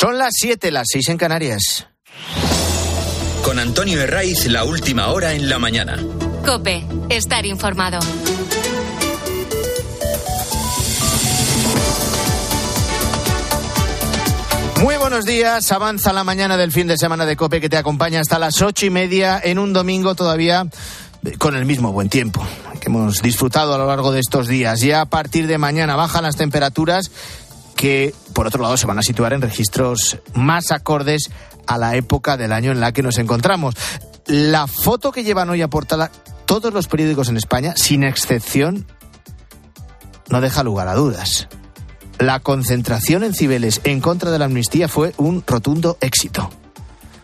Son las 7, las 6 en Canarias. Con Antonio Herraiz, la última hora en la mañana. Cope, estar informado. Muy buenos días, avanza la mañana del fin de semana de Cope que te acompaña hasta las ocho y media en un domingo todavía con el mismo buen tiempo que hemos disfrutado a lo largo de estos días. Ya a partir de mañana bajan las temperaturas que, por otro lado, se van a situar en registros más acordes a la época del año en la que nos encontramos. La foto que llevan hoy a todos los periódicos en España, sin excepción, no deja lugar a dudas la concentración en Cibeles en contra de la amnistía fue un rotundo éxito.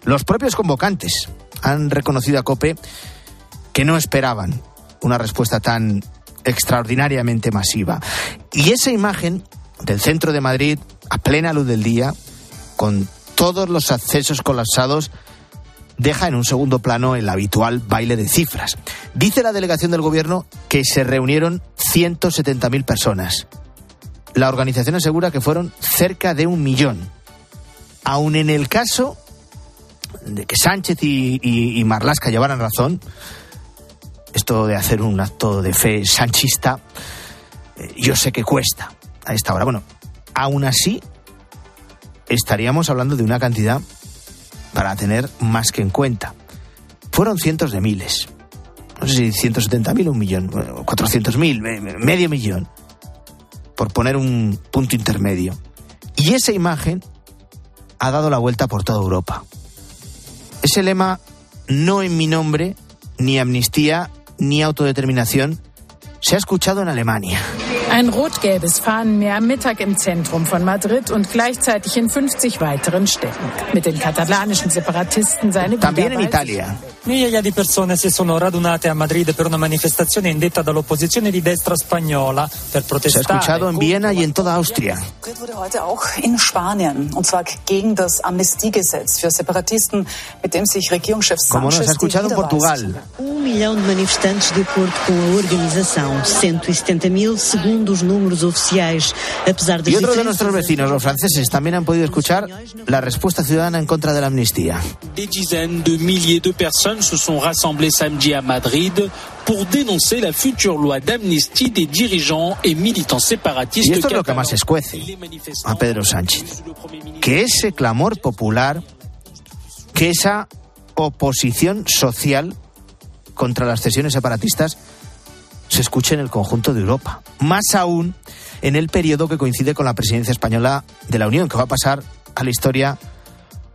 Los propios convocantes han reconocido a COPE que no esperaban una respuesta tan extraordinariamente masiva. Y esa imagen del centro de Madrid, a plena luz del día, con todos los accesos colapsados, deja en un segundo plano el habitual baile de cifras. Dice la delegación del gobierno que se reunieron 170.000 personas la organización asegura que fueron cerca de un millón. Aun en el caso de que Sánchez y, Marlasca llevaran razón, esto de hacer un acto de fe sanchista, eh, yo sé que cuesta a esta hora. Bueno, aún así, estaríamos hablando de una cantidad para tener más que en cuenta. Fueron cientos de miles. No sé si 170.000 o un millón, 400.000, medio millón por poner un punto intermedio. Y esa imagen ha dado la vuelta por toda Europa. Ese lema, no en mi nombre, ni amnistía, ni autodeterminación, se ha escuchado en Alemania. Ein rot-gelbes Fahnenmeer am Mittag im Zentrum von Madrid und gleichzeitig in 50 weiteren Städten. Mit den katalanischen Separatisten seine También Italia. Migliaia di persone si sono radunate a Madrid per una manifestazione indetta dall'opposizione di destra spagnola per protestare. Se ha escuchado en Viena y en toda Austria. wurde heute auch in Spanien und zwar gegen das Amnestiegesetz für Separatisten, mit dem sich Regierungschef Como no, se ha escuchado en Portugal. Um milhão de manifestantes de acordo com a organização, 170 mil segundo y otro de nuestros vecinos, los franceses, también han podido escuchar la respuesta ciudadana en contra de la amnistía. Des dizaines de milliers de personnes se sont rassemblées samedi à Madrid pour dénoncer la future loi d'amnistie des dirigeants et militants séparatistes. Y esto es lo que más escuece a Pedro Sánchez. Que ese clamor popular, que esa oposición social contra las cesiones separatistas se escuche en el conjunto de Europa. Más aún en el periodo que coincide con la presidencia española de la Unión, que va a pasar a la historia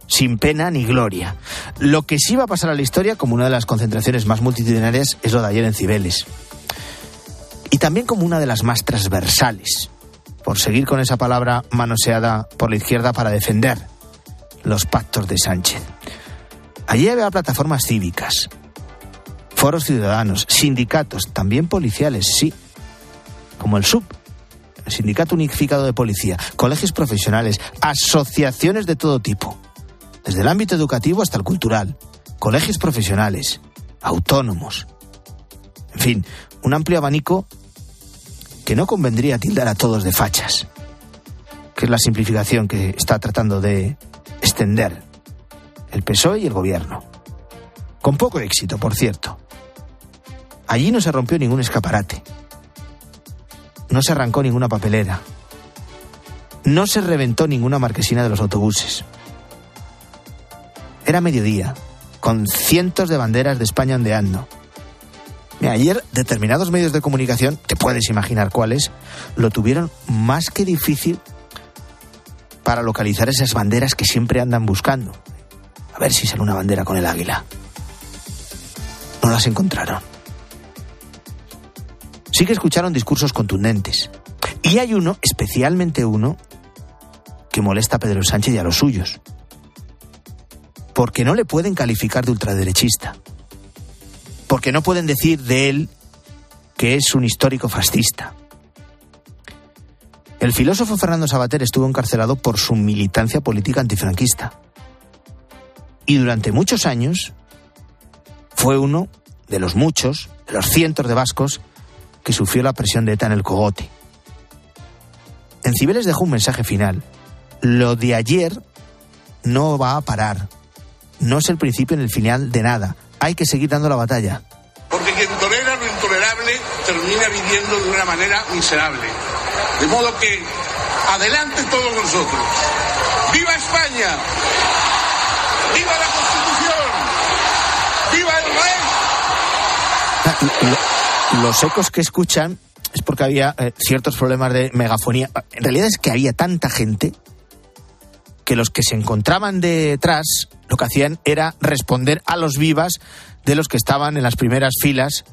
sin pena ni gloria. Lo que sí va a pasar a la historia como una de las concentraciones más multitudinarias es lo de ayer en Cibeles. Y también como una de las más transversales, por seguir con esa palabra manoseada por la izquierda para defender los pactos de Sánchez. Allí había plataformas cívicas, foros ciudadanos, sindicatos, también policiales, sí, como el SUB, el Sindicato Unificado de Policía, colegios profesionales, asociaciones de todo tipo, desde el ámbito educativo hasta el cultural, colegios profesionales, autónomos, en fin, un amplio abanico que no convendría tildar a todos de fachas, que es la simplificación que está tratando de extender el PSOE y el gobierno. Con poco éxito, por cierto. Allí no se rompió ningún escaparate. No se arrancó ninguna papelera. No se reventó ninguna marquesina de los autobuses. Era mediodía, con cientos de banderas de España ondeando. ayer determinados medios de comunicación, te puedes imaginar cuáles, lo tuvieron más que difícil para localizar esas banderas que siempre andan buscando. A ver si sale una bandera con el águila. No las encontraron sí que escucharon discursos contundentes. Y hay uno, especialmente uno, que molesta a Pedro Sánchez y a los suyos. Porque no le pueden calificar de ultraderechista. Porque no pueden decir de él que es un histórico fascista. El filósofo Fernando Sabater estuvo encarcelado por su militancia política antifranquista. Y durante muchos años fue uno de los muchos, de los cientos de vascos que sufrió la presión de ETA en el cogote. En Cibeles dejó un mensaje final. Lo de ayer no va a parar. No es el principio ni el final de nada. Hay que seguir dando la batalla. Porque quien tolera lo intolerable termina viviendo de una manera miserable. De modo que adelante todos nosotros. ¡Viva España! ¡Viva la Constitución! ¡Viva el rey! Los ecos que escuchan es porque había eh, ciertos problemas de megafonía. En realidad es que había tanta gente que los que se encontraban detrás lo que hacían era responder a los vivas de los que estaban en las primeras filas,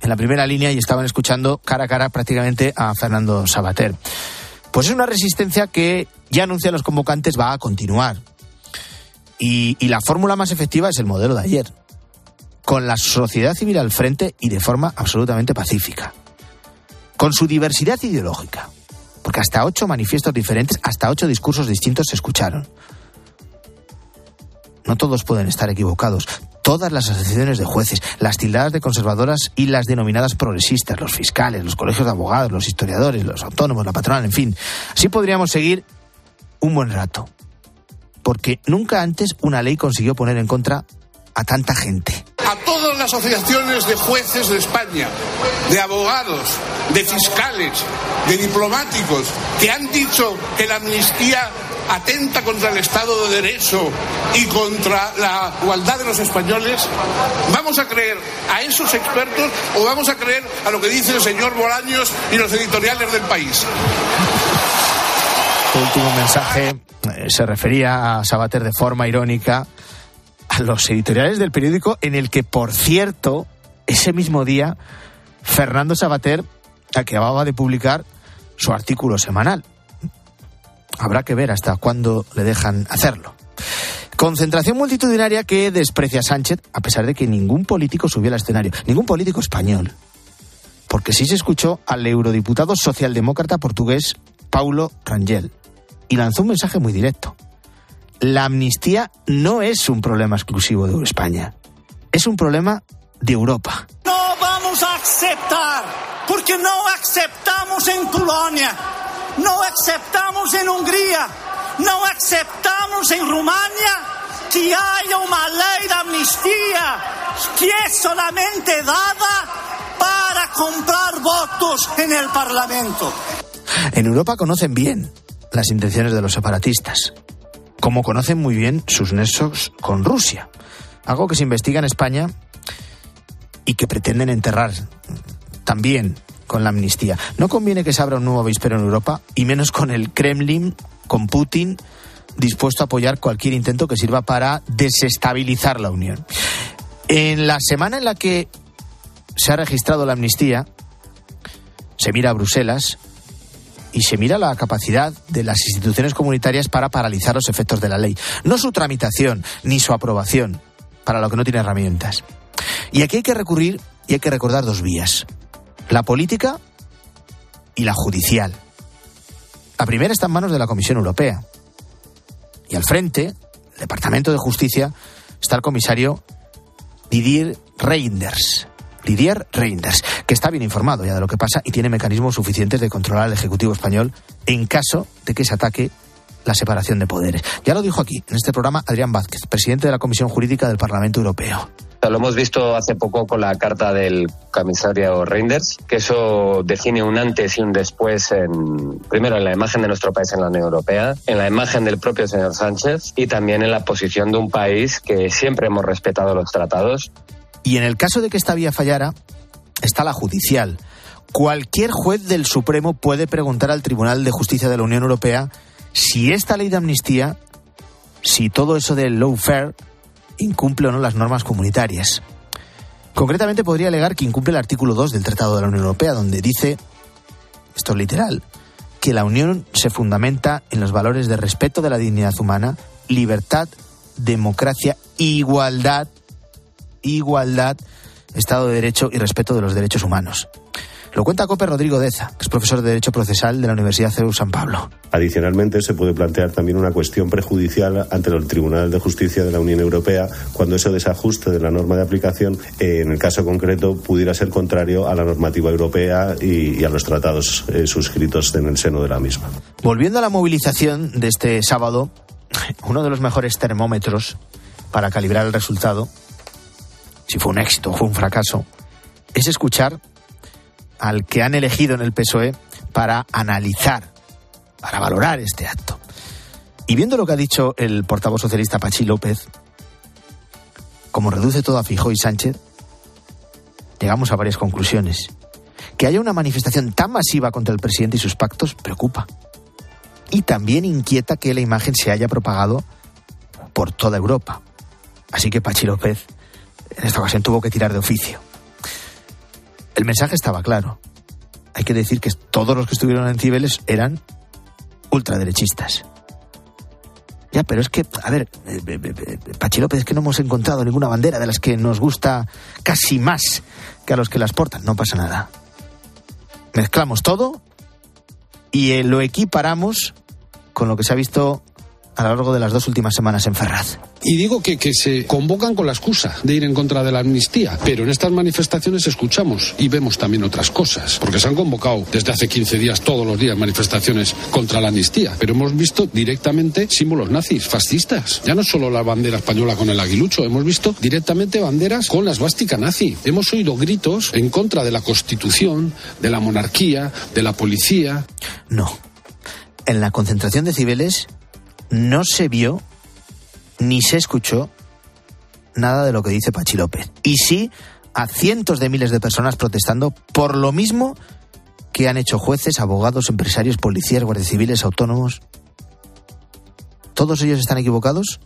en la primera línea y estaban escuchando cara a cara prácticamente a Fernando Sabater. Pues es una resistencia que ya anuncian los convocantes va a continuar. Y, y la fórmula más efectiva es el modelo de ayer, con la sociedad civil al frente y de forma absolutamente pacífica, con su diversidad ideológica, porque hasta ocho manifiestos diferentes, hasta ocho discursos distintos se escucharon. No todos pueden estar equivocados. Todas las asociaciones de jueces, las tildadas de conservadoras y las denominadas progresistas, los fiscales, los colegios de abogados, los historiadores, los autónomos, la patronal, en fin. Así podríamos seguir un buen rato. Porque nunca antes una ley consiguió poner en contra a tanta gente. Asociaciones de jueces de España, de abogados, de fiscales, de diplomáticos, que han dicho que la amnistía atenta contra el Estado de Derecho y contra la igualdad de los españoles, ¿vamos a creer a esos expertos o vamos a creer a lo que dice el señor Bolaños y los editoriales del país? Este último mensaje eh, se refería a Sabater de forma irónica a los editoriales del periódico en el que, por cierto, ese mismo día, Fernando Sabater acababa de publicar su artículo semanal. Habrá que ver hasta cuándo le dejan hacerlo. Concentración multitudinaria que desprecia a Sánchez, a pesar de que ningún político subió al escenario, ningún político español. Porque sí se escuchó al eurodiputado socialdemócrata portugués Paulo Rangel y lanzó un mensaje muy directo. La amnistía no es un problema exclusivo de España, es un problema de Europa. No vamos a aceptar, porque no aceptamos en Polonia no aceptamos en Hungría, no aceptamos en Rumania que haya una ley de amnistía que es solamente dada para comprar votos en el Parlamento. En Europa conocen bien las intenciones de los separatistas, como conocen muy bien sus nexos con Rusia, algo que se investiga en España y que pretenden enterrar también con la amnistía. No conviene que se abra un nuevo avispero en Europa, y menos con el Kremlin, con Putin, dispuesto a apoyar cualquier intento que sirva para desestabilizar la Unión. En la semana en la que se ha registrado la amnistía, se mira a Bruselas y se mira la capacidad de las instituciones comunitarias para paralizar los efectos de la ley. No su tramitación ni su aprobación, para lo que no tiene herramientas. Y aquí hay que recurrir y hay que recordar dos vías la política y la judicial. La primera está en manos de la Comisión Europea. Y al frente, el Departamento de Justicia, está el comisario Didier Reinders. Didier Reinders, que está bien informado ya de lo que pasa y tiene mecanismos suficientes de controlar al Ejecutivo español en caso de que se ataque la separación de poderes. Ya lo dijo aquí, en este programa, Adrián Vázquez, presidente de la Comisión Jurídica del Parlamento Europeo. Lo hemos visto hace poco con la carta del comisario Reinders, que eso define un antes y un después, primero en la imagen de nuestro país en la Unión Europea, en la imagen del propio señor Sánchez y también en la posición de un país que siempre hemos respetado los tratados. Y en el caso de que esta vía fallara, está la judicial. Cualquier juez del Supremo puede preguntar al Tribunal de Justicia de la Unión Europea si esta ley de amnistía, si todo eso del lawfare incumple o no las normas comunitarias. Concretamente podría alegar que incumple el artículo 2 del Tratado de la Unión Europea, donde dice, esto es literal, que la Unión se fundamenta en los valores de respeto de la dignidad humana, libertad, democracia, igualdad, igualdad, Estado de Derecho y respeto de los derechos humanos. Lo cuenta Cope Rodrigo Deza, que es profesor de Derecho Procesal de la Universidad CEU San Pablo. Adicionalmente, se puede plantear también una cuestión prejudicial ante el Tribunal de Justicia de la Unión Europea cuando ese desajuste de la norma de aplicación, eh, en el caso concreto, pudiera ser contrario a la normativa europea y, a los tratados eh, suscritos en el seno de la misma. Volviendo a la movilización de este sábado, uno de los mejores termómetros para calibrar el resultado, si fue un éxito o fue un fracaso, es escuchar al que han elegido en el PSOE para analizar, para valorar este acto. Y viendo lo que ha dicho el portavoz socialista Pachi López, como reduce todo a Fijó y Sánchez, llegamos a varias conclusiones. Que haya una manifestación tan masiva contra el presidente y sus pactos preocupa. Y también inquieta que la imagen se haya propagado por toda Europa. Así que Pachi López en esta ocasión tuvo que tirar de oficio. El mensaje estaba claro. Hay que decir que todos los que estuvieron en Cibeles eran ultraderechistas. Ya, pero es que, a ver, eh, eh, eh, Pachi López, es que no hemos encontrado ninguna bandera de las que nos gusta casi más que a los que las portan. No pasa nada. Mezclamos todo y lo equiparamos con lo que se ha visto a lo largo de las dos últimas semanas en Ferraz. Y digo que, que se convocan con la excusa de ir en contra de la amnistía, pero en estas manifestaciones escuchamos y vemos también otras cosas, porque se han convocado desde hace 15 días todos los días manifestaciones contra la amnistía, pero hemos visto directamente símbolos nazis, fascistas. Ya no solo la bandera española con el aguilucho, hemos visto directamente banderas con la esvástica nazi. Hemos oído gritos en contra de la Constitución, de la monarquía, de la policía. No. En la concentración de Cibeles no se vio ni se escuchó nada de lo que dice Pachi López. Y sí a cientos de miles de personas protestando por lo mismo que han hecho jueces, abogados, empresarios, policías, guardias civiles, autónomos. ¿Todos ellos están equivocados?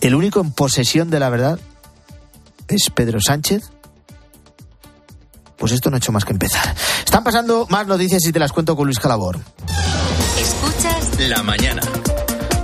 ¿El único en posesión de la verdad es Pedro Sánchez? Pues esto no ha hecho más que empezar. Están pasando más noticias y te las cuento con Luis Calabor. Escuchas La mañana.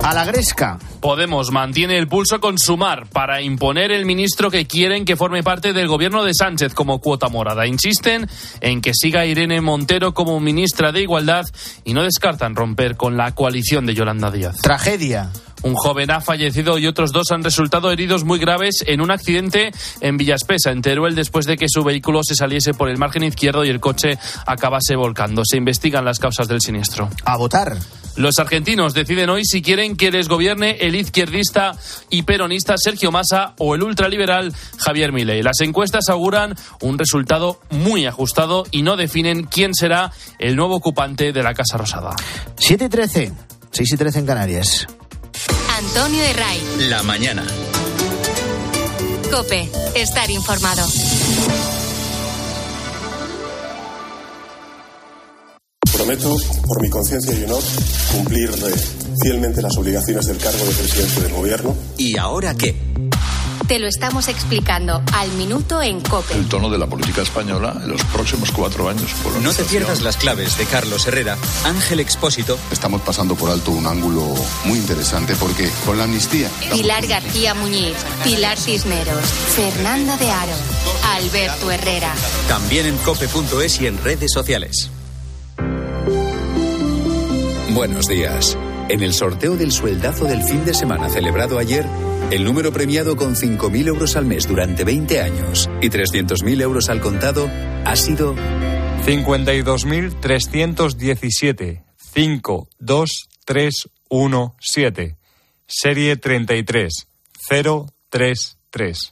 A la Gresca. Podemos mantiene el pulso con Sumar para imponer el ministro que quieren que forme parte del gobierno de Sánchez como cuota morada. Insisten en que siga Irene Montero como ministra de Igualdad y no descartan romper con la coalición de Yolanda Díaz. Tragedia. Un joven ha fallecido y otros dos han resultado heridos muy graves en un accidente en Villaspesa, en Teruel, después de que su vehículo se saliese por el margen izquierdo y el coche acabase volcando. Se investigan las causas del siniestro. A votar. Los argentinos deciden hoy si quieren que les gobierne el izquierdista y peronista Sergio Massa o el ultraliberal Javier Milei. Las encuestas auguran un resultado muy ajustado y no definen quién será el nuevo ocupante de la Casa Rosada. 7 y 13. 6 y 13 en Canarias. Antonio de Ray. La mañana. Cope, estar informado. Prometo, por mi conciencia y honor, cumplir eh, fielmente las obligaciones del cargo de presidente del Gobierno. ¿Y ahora qué? Te lo estamos explicando al minuto en Cope. El tono de la política española en los próximos cuatro años. No te pierdas las claves de Carlos Herrera, Ángel Expósito. Estamos pasando por alto un ángulo muy interesante porque con la amnistía. Pilar García Muñiz, Pilar Cisneros, Fernanda de Aro, Alberto Herrera. También en cope.es y en redes sociales. Buenos días. En el sorteo del sueldazo del fin de semana celebrado ayer, el número premiado con 5.000 euros al mes durante 20 años y 300.000 euros al contado ha sido 52.317. 52317. Serie 33. 033.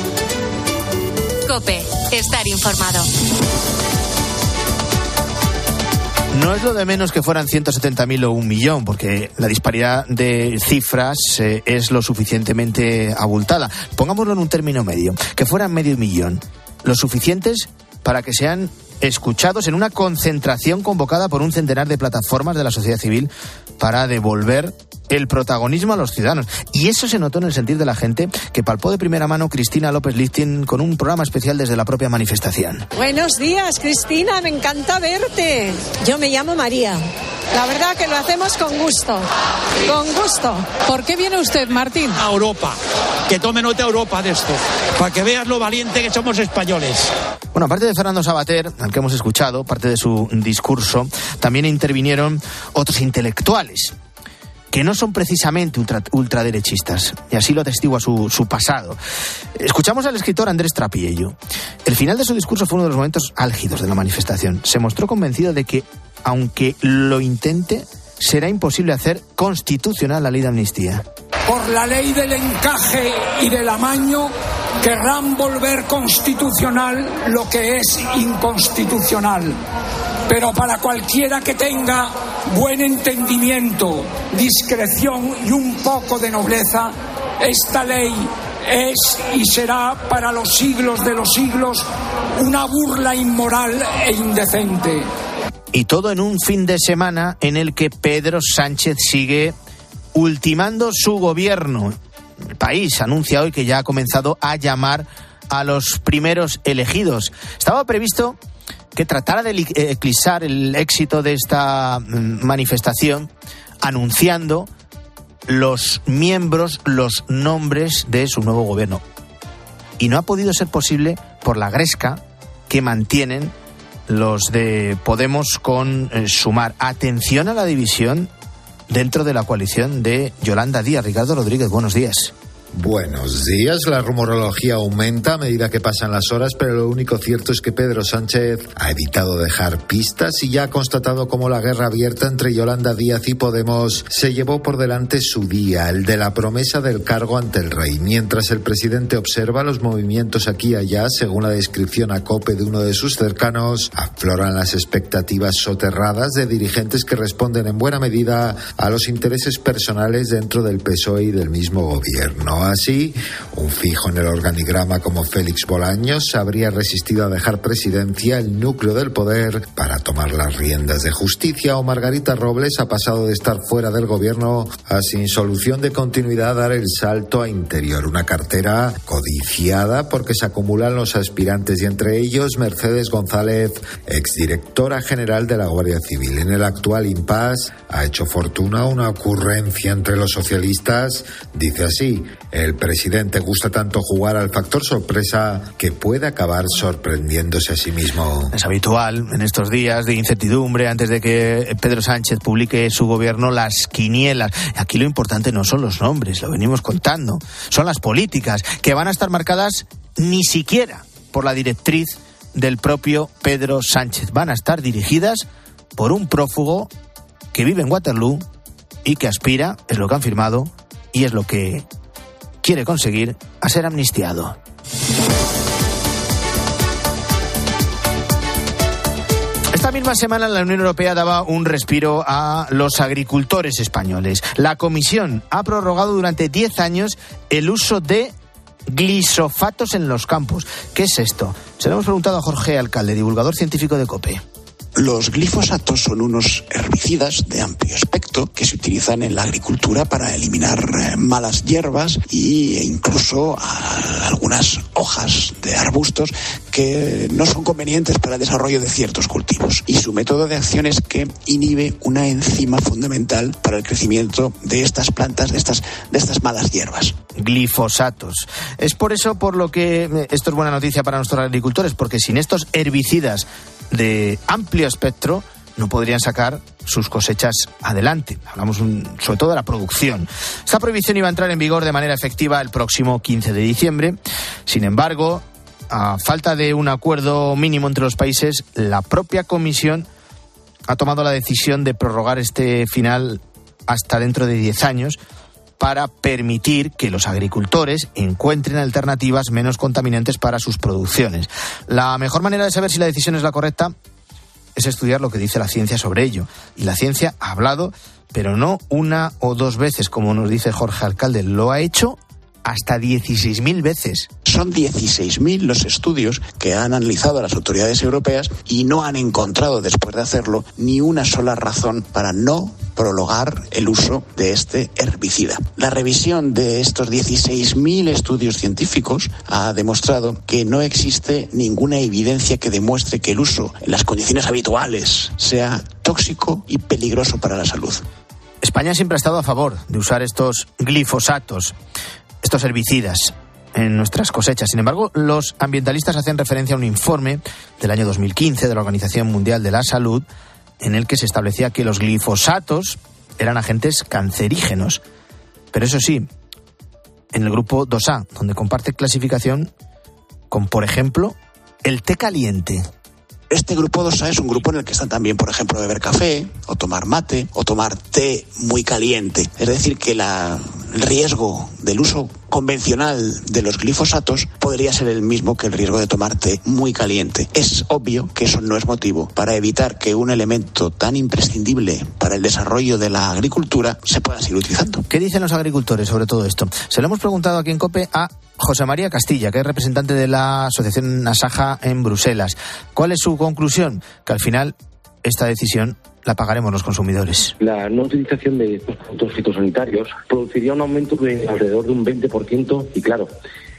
Cope, estar informado. No es lo de menos que fueran 170.000 o un millón, porque la disparidad de cifras eh, es lo suficientemente abultada. Pongámoslo en un término medio, que fueran medio millón, lo suficientes para que sean escuchados en una concentración convocada por un centenar de plataformas de la sociedad civil para devolver el protagonismo a los ciudadanos. Y eso se notó en el sentir de la gente que palpó de primera mano Cristina López Lichtin con un programa especial desde la propia manifestación. Buenos días, Cristina, me encanta verte. Yo me llamo María. La verdad que lo hacemos con gusto. Con gusto. ¿Por qué viene usted, Martín? A Europa. Que tome nota Europa de esto. Para que veas lo valiente que somos españoles. Bueno, aparte de Fernando Sabater, al que hemos escuchado, parte de su discurso, también intervinieron otros intelectuales que no son precisamente ultra, ultraderechistas, y así lo atestigua su, su, pasado. Escuchamos al escritor Andrés Trapiello. El final de su discurso fue uno de los momentos álgidos de la manifestación. Se mostró convencido de que, aunque lo intente, será imposible hacer constitucional la ley de amnistía. Por la ley del encaje y del amaño, querrán volver constitucional lo que es inconstitucional. Pero para cualquiera que tenga buen entendimiento, discreción y un poco de nobleza, esta ley es y será para los siglos de los siglos una burla inmoral e indecente. Y todo en un fin de semana en el que Pedro Sánchez sigue ultimando su gobierno. El país anuncia hoy que ya ha comenzado a llamar a los primeros elegidos. Estaba previsto que tratara de eclipsar el éxito de esta manifestación anunciando los miembros, los nombres de su nuevo gobierno. Y no ha podido ser posible por la gresca que mantienen los de Podemos con eh, Sumar. Atención a la división dentro de la coalición de Yolanda Díaz. Ricardo Rodríguez, buenos días. Buenos días. La rumorología aumenta a medida que pasan las horas, pero lo único cierto es que Pedro Sánchez ha evitado dejar pistas y ya ha constatado cómo la guerra abierta entre Yolanda Díaz y Podemos se llevó por delante su día, el de la promesa del cargo ante el rey. Mientras el presidente observa los movimientos aquí y allá, según la descripción a cope de uno de sus cercanos, afloran las expectativas soterradas de dirigentes que responden en buena medida a los intereses personales dentro del PSOE y del mismo gobierno. Así, un fijo en el organigrama como Félix Bolaños habría resistido a dejar presidencia el núcleo del poder para tomar las riendas de justicia o Margarita Robles ha pasado de estar fuera del gobierno a sin solución de continuidad dar el salto a interior. Una cartera codiciada porque se acumulan los aspirantes y entre ellos Mercedes González, exdirectora general de la Guardia Civil. En el actual impasse ha hecho fortuna una ocurrencia entre los socialistas. Dice así, el presidente gusta tanto jugar al factor sorpresa que puede acabar sorprendiéndose a sí mismo. Es habitual en estos días de incertidumbre antes de que Pedro Sánchez publique su gobierno las quinielas. Aquí lo importante no son los nombres, lo venimos contando, son las políticas que van a estar marcadas ni siquiera por la directriz del propio Pedro Sánchez. Van a estar dirigidas por un prófugo que vive en Waterloo y que aspira, es lo que han firmado y es lo que quiere conseguir a ser amnistiado. Esta misma semana la Unión Europea daba un respiro a los agricultores españoles. La Comisión ha prorrogado durante 10 años el uso de glisofatos en los campos. ¿Qué es esto? Se lo hemos preguntado a Jorge Alcalde, divulgador científico de COPE. Los glifosatos son unos herbicidas de amplio espectro que se utilizan en la agricultura para eliminar eh, malas hierbas e incluso algunas hojas de arbustos que no son convenientes para el desarrollo de ciertos cultivos. Y su método de acción es que inhibe una enzima fundamental para el crecimiento de estas plantas, de estas, de estas malas hierbas. Glifosatos. Es por eso por lo que eh, esto es buena noticia para nuestros agricultores, porque sin estos herbicidas de amplio espectro no podrían sacar sus cosechas adelante. Hablamos un, sobre todo de la producción. Esta prohibición iba a entrar en vigor de manera efectiva el próximo 15 de diciembre. Sin embargo, a falta de un acuerdo mínimo entre los países, la propia Comisión ha tomado la decisión de prorrogar este final hasta dentro de 10 años para permitir que los agricultores encuentren alternativas menos contaminantes para sus producciones. La mejor manera de saber si la decisión es la correcta es estudiar lo que dice la ciencia sobre ello. Y la ciencia ha hablado, pero no una o dos veces, como nos dice Jorge Alcalde, lo ha hecho hasta 16.000 veces. Son 16.000 los estudios que han analizado las autoridades europeas y no han encontrado, después de hacerlo, ni una sola razón para no prolongar el uso de este herbicida. La revisión de estos 16.000 estudios científicos ha demostrado que no existe ninguna evidencia que demuestre que el uso en las condiciones habituales sea tóxico y peligroso para la salud. España siempre ha estado a favor de usar estos glifosatos, estos herbicidas en nuestras cosechas. Sin embargo, los ambientalistas hacen referencia a un informe del año 2015 de la Organización Mundial de la Salud en el que se establecía que los glifosatos eran agentes cancerígenos. Pero eso sí, en el grupo 2A, donde comparte clasificación con, por ejemplo, el té caliente. Este grupo 2A es un grupo en el que están también, por ejemplo, beber café, o tomar mate, o tomar té muy caliente. Es decir, que la, el riesgo del uso convencional de los glifosatos podría ser el mismo que el riesgo de tomar té muy caliente. Es obvio que eso no es motivo para evitar que un elemento tan imprescindible para el desarrollo de la agricultura se pueda seguir utilizando. ¿Qué dicen los agricultores sobre todo esto? Se lo hemos preguntado aquí en COPE a José María Castilla, que es representante de la Asociación Asaja en Bruselas. ¿Cuál es su conclusión? Que al final esta decisión la pagaremos los consumidores. La no utilización de estos productos fitosanitarios produciría un aumento de alrededor de un 20% y claro,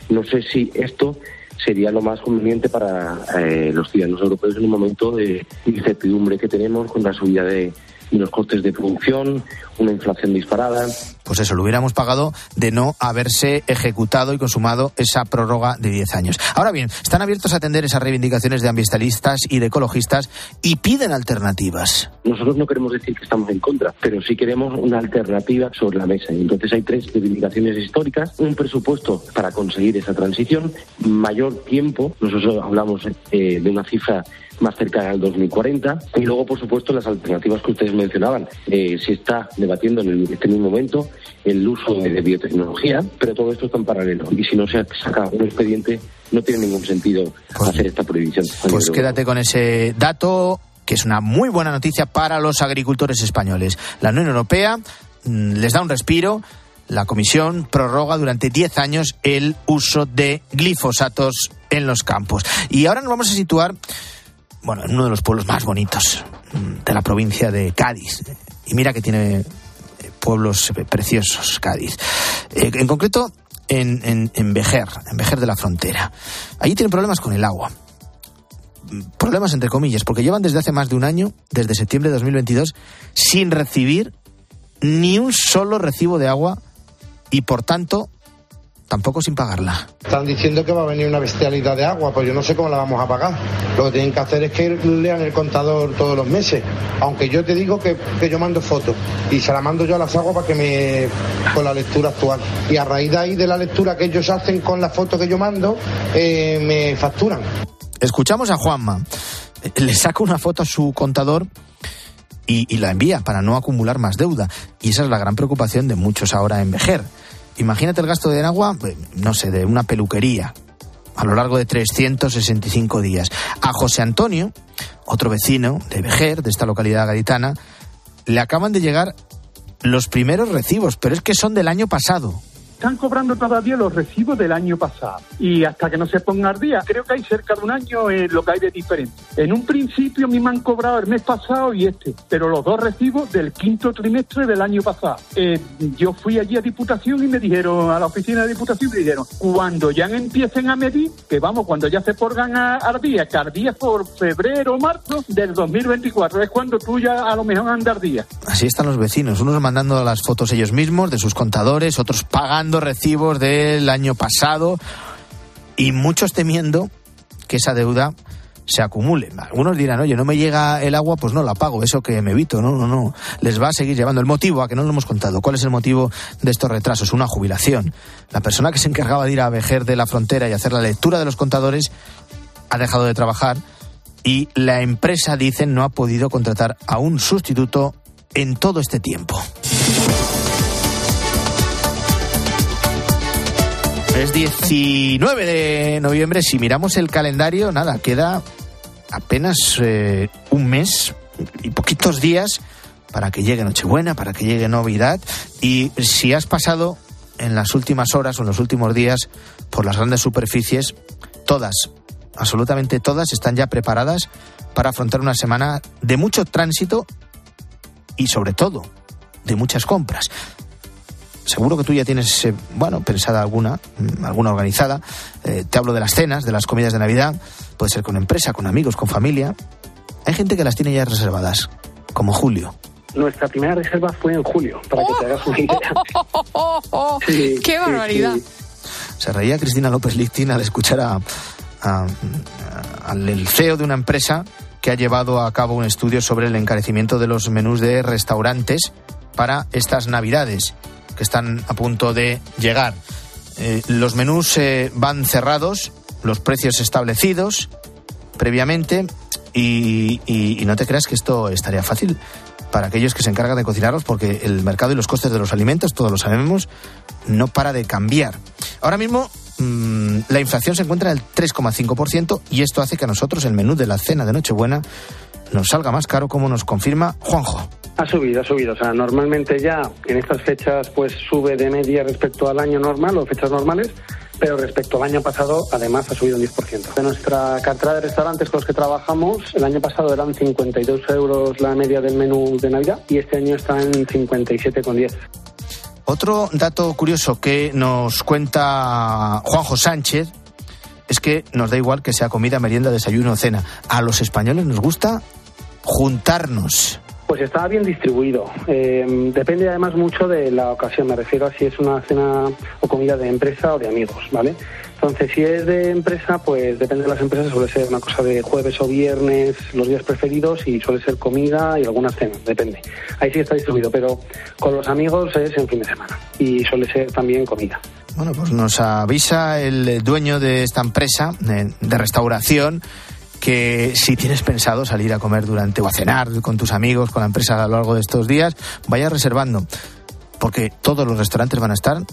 no sé si esto sería lo más conveniente para eh, los ciudadanos europeos en un momento de incertidumbre que tenemos con la subida de, los costes de producción, una inflación disparada. Pues eso, lo hubiéramos pagado de no haberse ejecutado y consumado esa prórroga de 10 años. Ahora bien, están abiertos a atender esas reivindicaciones de ambientalistas y de ecologistas y piden alternativas. Nosotros no queremos decir que estamos en contra, pero sí queremos una alternativa sobre la mesa. Entonces hay tres reivindicaciones históricas, un presupuesto para conseguir esa transición, mayor tiempo, nosotros hablamos eh, de una cifra más cercana al 2040. Y luego, por supuesto, las alternativas que ustedes mencionaban. Eh, se está debatiendo en este mismo momento el uso de, biotecnología, pero todo esto está en paralelo. Y si no se saca un expediente, no tiene ningún sentido Pues hacer esta prohibición. Pues quédate con ese dato que es una muy buena noticia para los agricultores españoles. La Unión Europea mm, les da un respiro. La Comisión prorroga durante 10 años el uso de glifosatos en los campos. Y ahora nos vamos a situar bueno, en uno de los pueblos más bonitos mm, de la provincia de Cádiz. Y mira que tiene eh, pueblos eh, preciosos, Cádiz. Eh, en concreto, en, en, en Vejer, en Vejer de la Frontera. Allí tienen problemas con el agua. Mm, Problemas entre comillas, porque llevan desde hace más de un año, desde septiembre de 2022, sin recibir ni un solo recibo de agua y por tanto tampoco sin pagarla. Están diciendo que va a venir una bestialidad de agua, pues yo no sé cómo la vamos a pagar. Lo que tienen que hacer es que lean el contador todos los meses. Aunque yo te digo que, que yo mando fotos y se la mando yo a las aguas para que me. con la lectura actual. Y a raíz de ahí de la lectura que ellos hacen con la foto que yo mando, eh, me facturan. Escuchamos a Juanma. Le saca una foto a su contador y, y la envía para no acumular más deuda. Y esa es la gran preocupación de muchos ahora en Vejer. Imagínate el gasto de agua, eh, no sé, de una peluquería a lo largo de 365 días. A José Antonio, otro vecino de Vejer, de esta localidad gaditana, le acaban de llegar los primeros recibos, pero es que son del año pasado. Están cobrando todavía los recibos del año pasado. Y hasta que no se ponga al día, creo que hay cerca de un año eh, lo que hay de diferente. En un principio a mí me han cobrado el mes pasado y este, pero los dos recibos del quinto trimestre del año pasado. Eh, yo fui allí a Diputación y me dijeron, a la oficina de Diputación, me dijeron, cuando ya empiecen a medir, que vamos, cuando ya se pongan a, al día, que al día por febrero o marzo del 2024, es cuando tú ya a lo mejor andas día. Así están los vecinos, unos mandando las fotos ellos mismos de sus contadores, otros pagando recibos del año pasado y muchos temiendo que esa deuda se acumule. Algunos dirán, oye, no me llega el agua, pues no la pago, eso que me evito. No, no, no. Les va a seguir llevando. El motivo, a que no lo hemos contado, ¿cuál es el motivo de estos retrasos? Una jubilación. La persona que se encargaba de ir a Vejer de la frontera y hacer la lectura de los contadores ha dejado de trabajar y la empresa, dicen, no ha podido contratar a un sustituto en todo este tiempo. Es 19 de noviembre. Si miramos el calendario, nada, queda apenas eh, un mes y poquitos días para que llegue Nochebuena, para que llegue Navidad. Y si has pasado en las últimas horas o en los últimos días por las grandes superficies, todas, absolutamente todas, están ya preparadas para afrontar una semana de mucho tránsito y sobre todo de muchas compras. Seguro que tú ya tienes, eh, bueno, pensada alguna, mm, alguna organizada. Eh, te hablo de las cenas, de las comidas de Navidad. Puede ser con empresa, con amigos, con familia. Hay gente que las tiene ya reservadas, como Julio. Nuestra primera reserva fue en julio, para que te hagas una idea. Sí, ¡Qué sí, barbaridad! sí. Se reía Cristina López Lichtin al escuchar a, a- al el CEO de una empresa que ha llevado a cabo un estudio sobre el encarecimiento de los menús de restaurantes para estas Navidades que están a punto de llegar. Eh, los menús eh, van cerrados, los precios establecidos previamente y, no te creas que esto estaría fácil para aquellos que se encargan de cocinarlos porque el mercado y los costes de los alimentos, todos lo sabemos, no para de cambiar. Ahora mismo mm, la inflación se encuentra en el 3,5% y esto hace que a nosotros el menú de la cena de Nochebuena nos salga más caro como nos confirma Juanjo. Ha subido, ha subido. O sea, normalmente ya en estas fechas pues sube de media respecto al año normal o fechas normales, pero respecto al año pasado además ha subido un 10%. De nuestra cartera de restaurantes con los que trabajamos, el año pasado eran 52 euros la media del menú de Navidad y este año está en 57,10. Otro dato curioso que nos cuenta Juanjo Sánchez es que nos da igual que sea comida, merienda, desayuno o cena. A los españoles nos gusta juntarnos. Pues está bien distribuido. Eh, depende además mucho de la ocasión. Me refiero a si es una cena o comida de empresa o de amigos, ¿vale? Entonces, si es de empresa, pues depende de las empresas, suele ser una cosa de jueves o viernes, los días preferidos, y suele ser comida y algunas cenas, depende. Ahí sí está distribuido, pero con los amigos es en fin de semana y suele ser también comida. Bueno, pues nos avisa el dueño de esta empresa de, de restauración que si tienes pensado salir a comer durante o a cenar con tus amigos, con la empresa a lo largo de estos días, vaya reservando, porque todos los restaurantes van a estar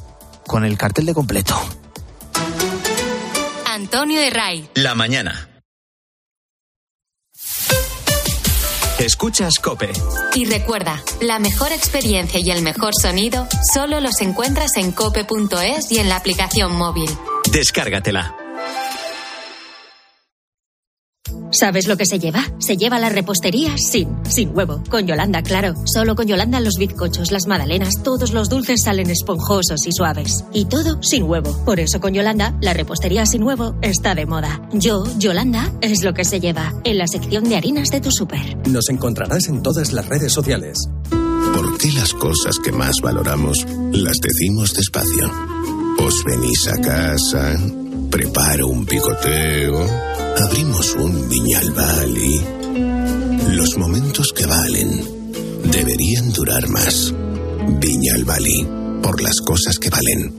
con el cartel de completo. Antonio de Ray. La mañana. Escuchas Cope. Y recuerda, la mejor experiencia y el mejor sonido solo los encuentras en cope.es y en la aplicación móvil. Descárgatela. ¿Sabes lo que se lleva? Se lleva la repostería sin, sin huevo. Con Yolanda, claro. Solo con Yolanda los bizcochos, las magdalenas, todos los dulces salen esponjosos y suaves. Y todo sin huevo. Por eso con Yolanda, la repostería sin huevo está de moda. Yo, Yolanda, es lo que se lleva. En la sección de harinas de tu súper. Nos encontrarás en todas las redes sociales. ¿Por qué las cosas que más valoramos las decimos despacio? Os venís a casa, preparo un picoteo, abrimos un viñal y Los momentos que valen deberían durar más. Viñal Bali, por las cosas que valen.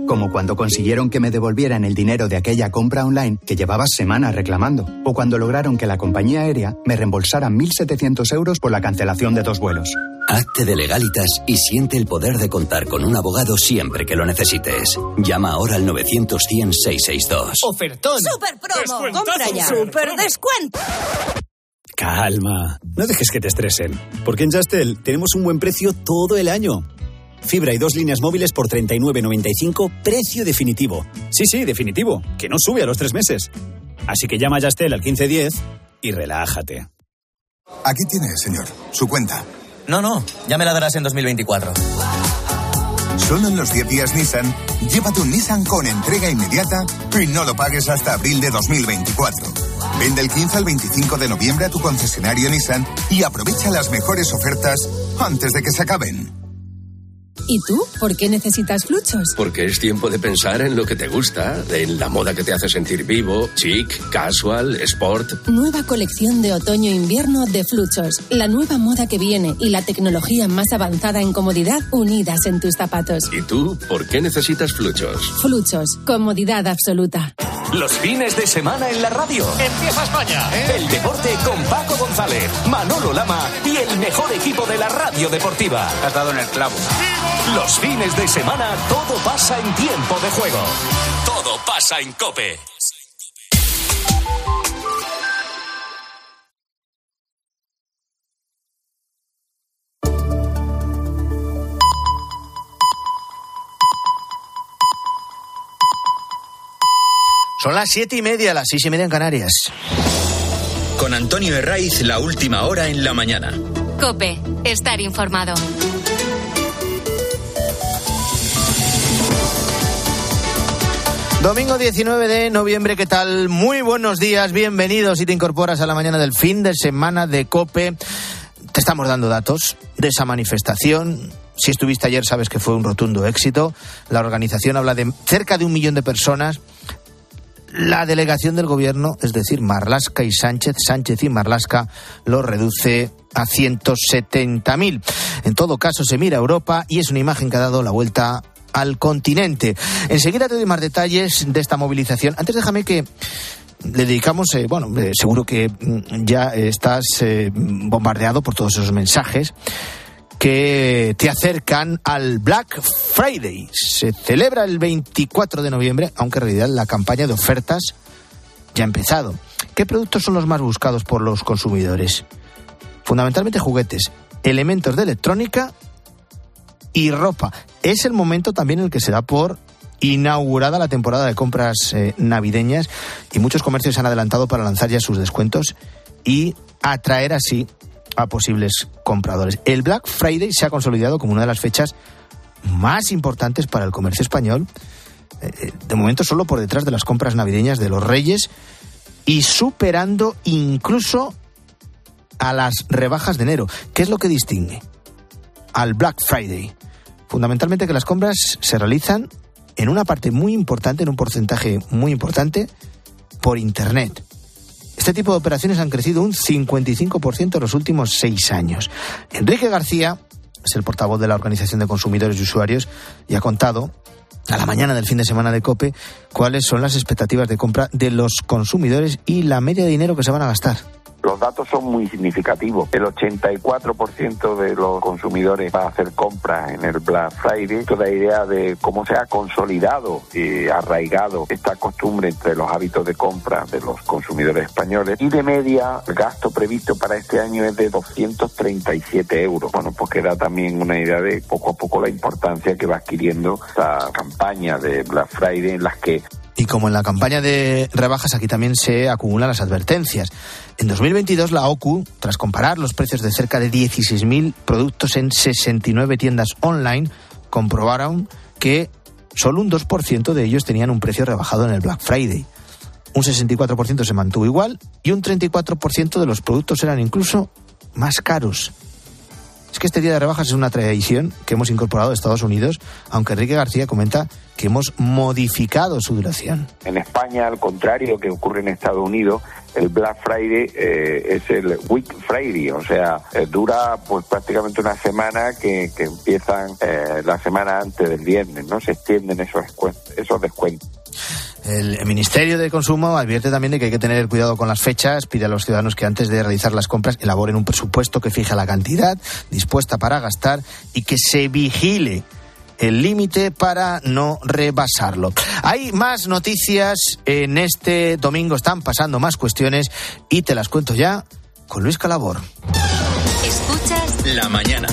Como cuando consiguieron que me devolvieran el dinero de aquella compra online que llevaba semanas reclamando. O cuando lograron que la compañía aérea me reembolsara 1.700 euros por la cancelación de dos vuelos. Hazte de legalitas y siente el poder de contar con un abogado siempre que lo necesites. Llama ahora al 900 100 662. Ofertón. Super promo. Compra ya. Super descuento. Calma. No dejes que te estresen. Porque en Justel tenemos un buen precio todo el año. Fibra y dos líneas móviles por 39.95, precio definitivo. Sí, sí, definitivo. Que no sube a los tres meses. Así que llama a Justel al 1510 y relájate. Aquí tiene, señor, su cuenta. No, no, ya me la darás en 2024. Solo en los 10 días Nissan, llévate un Nissan con entrega inmediata y no lo pagues hasta abril de 2024. Vende el 15 al 25 de noviembre a tu concesionario Nissan y aprovecha las mejores ofertas antes de que se acaben. ¿Y tú? ¿Por qué necesitas fluchos? Porque es tiempo de pensar en lo que te gusta, en la moda que te hace sentir vivo, chic, casual, sport. Nueva colección de otoño-invierno de fluchos. La nueva moda que viene y la tecnología más avanzada en comodidad unidas en tus zapatos. ¿Y tú? ¿Por qué necesitas fluchos? Fluchos. Comodidad absoluta. Los fines de semana en la radio. Empieza España. ¿eh? El deporte con Paco González, Manolo Lama y el mejor equipo de la radio deportiva. Has dado en el clavo. Los fines de semana todo pasa en tiempo de juego. Todo pasa en Cope. Son las siete y media, las seis y media en Canarias. Con Antonio Herraiz, la última hora en la mañana. Cope, estar informado. Domingo 19 de noviembre, ¿qué tal? Muy buenos días, bienvenidos y te incorporas a la mañana del fin de semana de Cope. Te estamos dando datos de esa manifestación. Si estuviste ayer sabes que fue un rotundo éxito. La organización habla de cerca de un millón de personas. La delegación del gobierno, es decir, Marlasca y Sánchez, Sánchez y Marlasca, lo reduce a 170.000. En todo caso, se mira a Europa y es una imagen que ha dado la vuelta al continente. Enseguida te doy más detalles de esta movilización. Antes déjame que le dedicamos, eh, bueno, eh, seguro que mm, ya estás eh, bombardeado por todos esos mensajes que te acercan al Black Friday. Se celebra el 24 de noviembre, aunque en realidad la campaña de ofertas ya ha empezado. ¿Qué productos son los más buscados por los consumidores? Fundamentalmente juguetes, elementos de electrónica y ropa. Es el momento también en el que se da por inaugurada la temporada de compras eh, navideñas y muchos comercios se han adelantado para lanzar ya sus descuentos y atraer así a posibles compradores. El Black Friday se ha consolidado como una de las fechas más importantes para el comercio español, eh, de momento solo por detrás de las compras navideñas de los Reyes y superando incluso a las rebajas de enero. ¿Qué es lo que distingue al Black Friday? Fundamentalmente que las compras se realizan en una parte muy importante, en un porcentaje muy importante, por Internet. Este tipo de operaciones han crecido un 55% en los últimos seis años. Enrique García es el portavoz de la Organización de Consumidores y Usuarios y ha contado a la mañana del fin de semana de COPE cuáles son las expectativas de compra de los consumidores y la media de dinero que se van a gastar. Los datos son muy significativos. El 84% de los consumidores va a hacer compras en el Black Friday. Toda idea de cómo se ha consolidado y arraigado esta costumbre entre los hábitos de compra de los consumidores españoles. Y de media, el gasto previsto para este año es de 237 euros. Bueno, pues queda también una idea de poco a poco la importancia que va adquiriendo esta campaña de Black Friday en las que y como en la campaña de rebajas, aquí también se acumulan las advertencias. En 2022, la OCU, tras comparar los precios de cerca de 16.000 productos en 69 tiendas online, comprobaron que solo un 2% de ellos tenían un precio rebajado en el Black Friday. Un 64% se mantuvo igual y un 34% de los productos eran incluso más caros. Es que este día de rebajas es una tradición que hemos incorporado a Estados Unidos, aunque Enrique García comenta que hemos modificado su duración. En España, al contrario que ocurre en Estados Unidos, el Black Friday eh, es el Week Friday, o sea, eh, dura pues prácticamente una semana que, que empiezan eh, la semana antes del viernes, ¿no? Se extienden esos, esos descuentos. El Ministerio de Consumo advierte también de que hay que tener cuidado con las fechas, pide a los ciudadanos que antes de realizar las compras elaboren un presupuesto que fija la cantidad dispuesta para gastar y que se vigile el límite para no rebasarlo. Hay más noticias en este domingo, están pasando más cuestiones y te las cuento ya con Luis Calabor. Escuchas la mañana.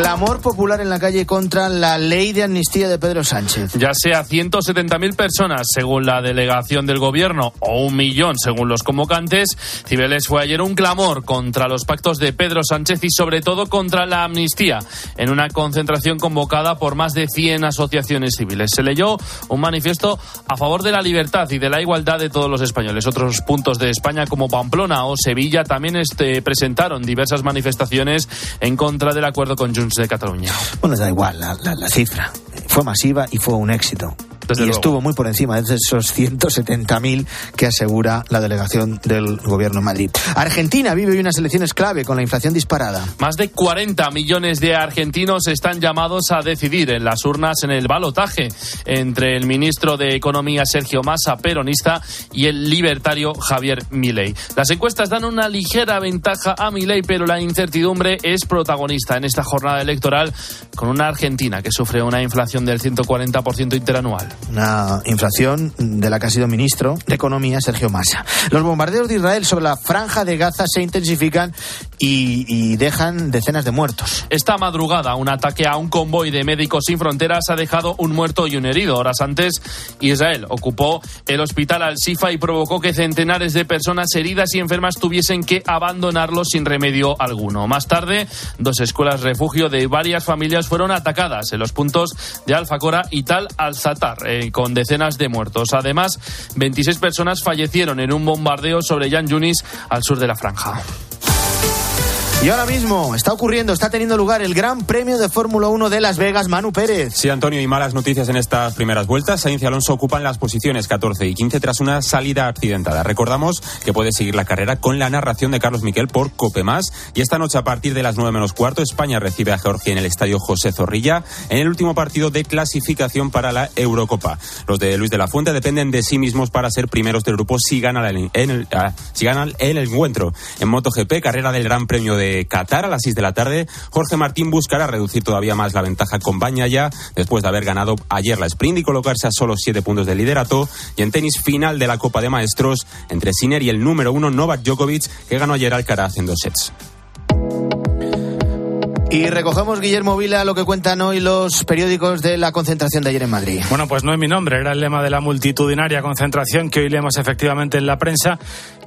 Clamor popular en la calle contra la ley de amnistía de Pedro Sánchez. Ya sea 170.000 personas, según la delegación del gobierno, o un millón, según los convocantes, Cibeles fue ayer un clamor contra los pactos de Pedro Sánchez y sobre todo contra la amnistía, en una concentración convocada por más de 100 asociaciones civiles. Se leyó un manifiesto a favor de la libertad y de la igualdad de todos los españoles. Otros puntos de España, como Pamplona o Sevilla, también este, presentaron diversas manifestaciones en contra del acuerdo con Junts De Cataluña. Bueno, da igual la, la cifra. Fue masiva y fue un éxito y estuvo muy por encima de esos 170.000 que asegura la delegación del gobierno en Madrid. Argentina vive hoy unas elecciones clave con la inflación disparada. Más de 40 millones de argentinos están llamados a decidir en las urnas en el balotaje entre el ministro de Economía Sergio Massa, peronista, y el libertario Javier Milei. Las encuestas dan una ligera ventaja a Milei, pero la incertidumbre es protagonista en esta jornada electoral con una Argentina que sufre una inflación del 140% interanual una inflación de la que ha sido ministro de Economía Sergio Massa. Los bombardeos de Israel sobre la franja de Gaza se intensifican y, dejan decenas de muertos. Esta madrugada, un ataque a un convoy de médicos sin fronteras ha dejado un muerto y un herido. Horas antes, Israel ocupó el hospital Al-Sifa y provocó que centenares de personas heridas y enfermas tuviesen que abandonarlo sin remedio alguno. Más tarde, dos escuelas refugio de varias familias fueron atacadas en los puntos de Al-Fakora y Tal al-Zatar eh, con decenas de muertos. Además, 26 personas fallecieron en un bombardeo sobre Yan Yunis al sur de la franja. Y ahora mismo está ocurriendo, está teniendo lugar el Gran Premio de Fórmula 1 de Las Vegas, Manu Pérez. Sí, Antonio, y malas noticias en estas primeras vueltas. Sainz y Alonso ocupan las posiciones 14 y 15 tras una salida accidentada. Recordamos que puede seguir la carrera con la narración de Carlos Miquel por Cope Más. Y esta noche, a partir de las 9 menos cuarto, España recibe a Georgia en el estadio José Zorrilla en el último partido de clasificación para la Eurocopa. Los de Luis de la Fuente dependen de sí mismos para ser primeros del grupo si ganan el, en el, ah, si ganan el encuentro. En MotoGP, carrera del Gran Premio de Qatar a las 6 de la tarde. Jorge Martín buscará reducir todavía más la ventaja con Bañaya después de haber ganado ayer la sprint y colocarse a solo 7 puntos de liderato. Y en tenis final de la Copa de Maestros entre Sinner y el número uno Novak Djokovic que ganó ayer Alcaraz en dos sets. Y recogemos, Guillermo Vila, lo que cuentan hoy los periódicos de la concentración de ayer en Madrid. Bueno, pues no es mi nombre, era el lema de la multitudinaria concentración que hoy leemos efectivamente en la prensa.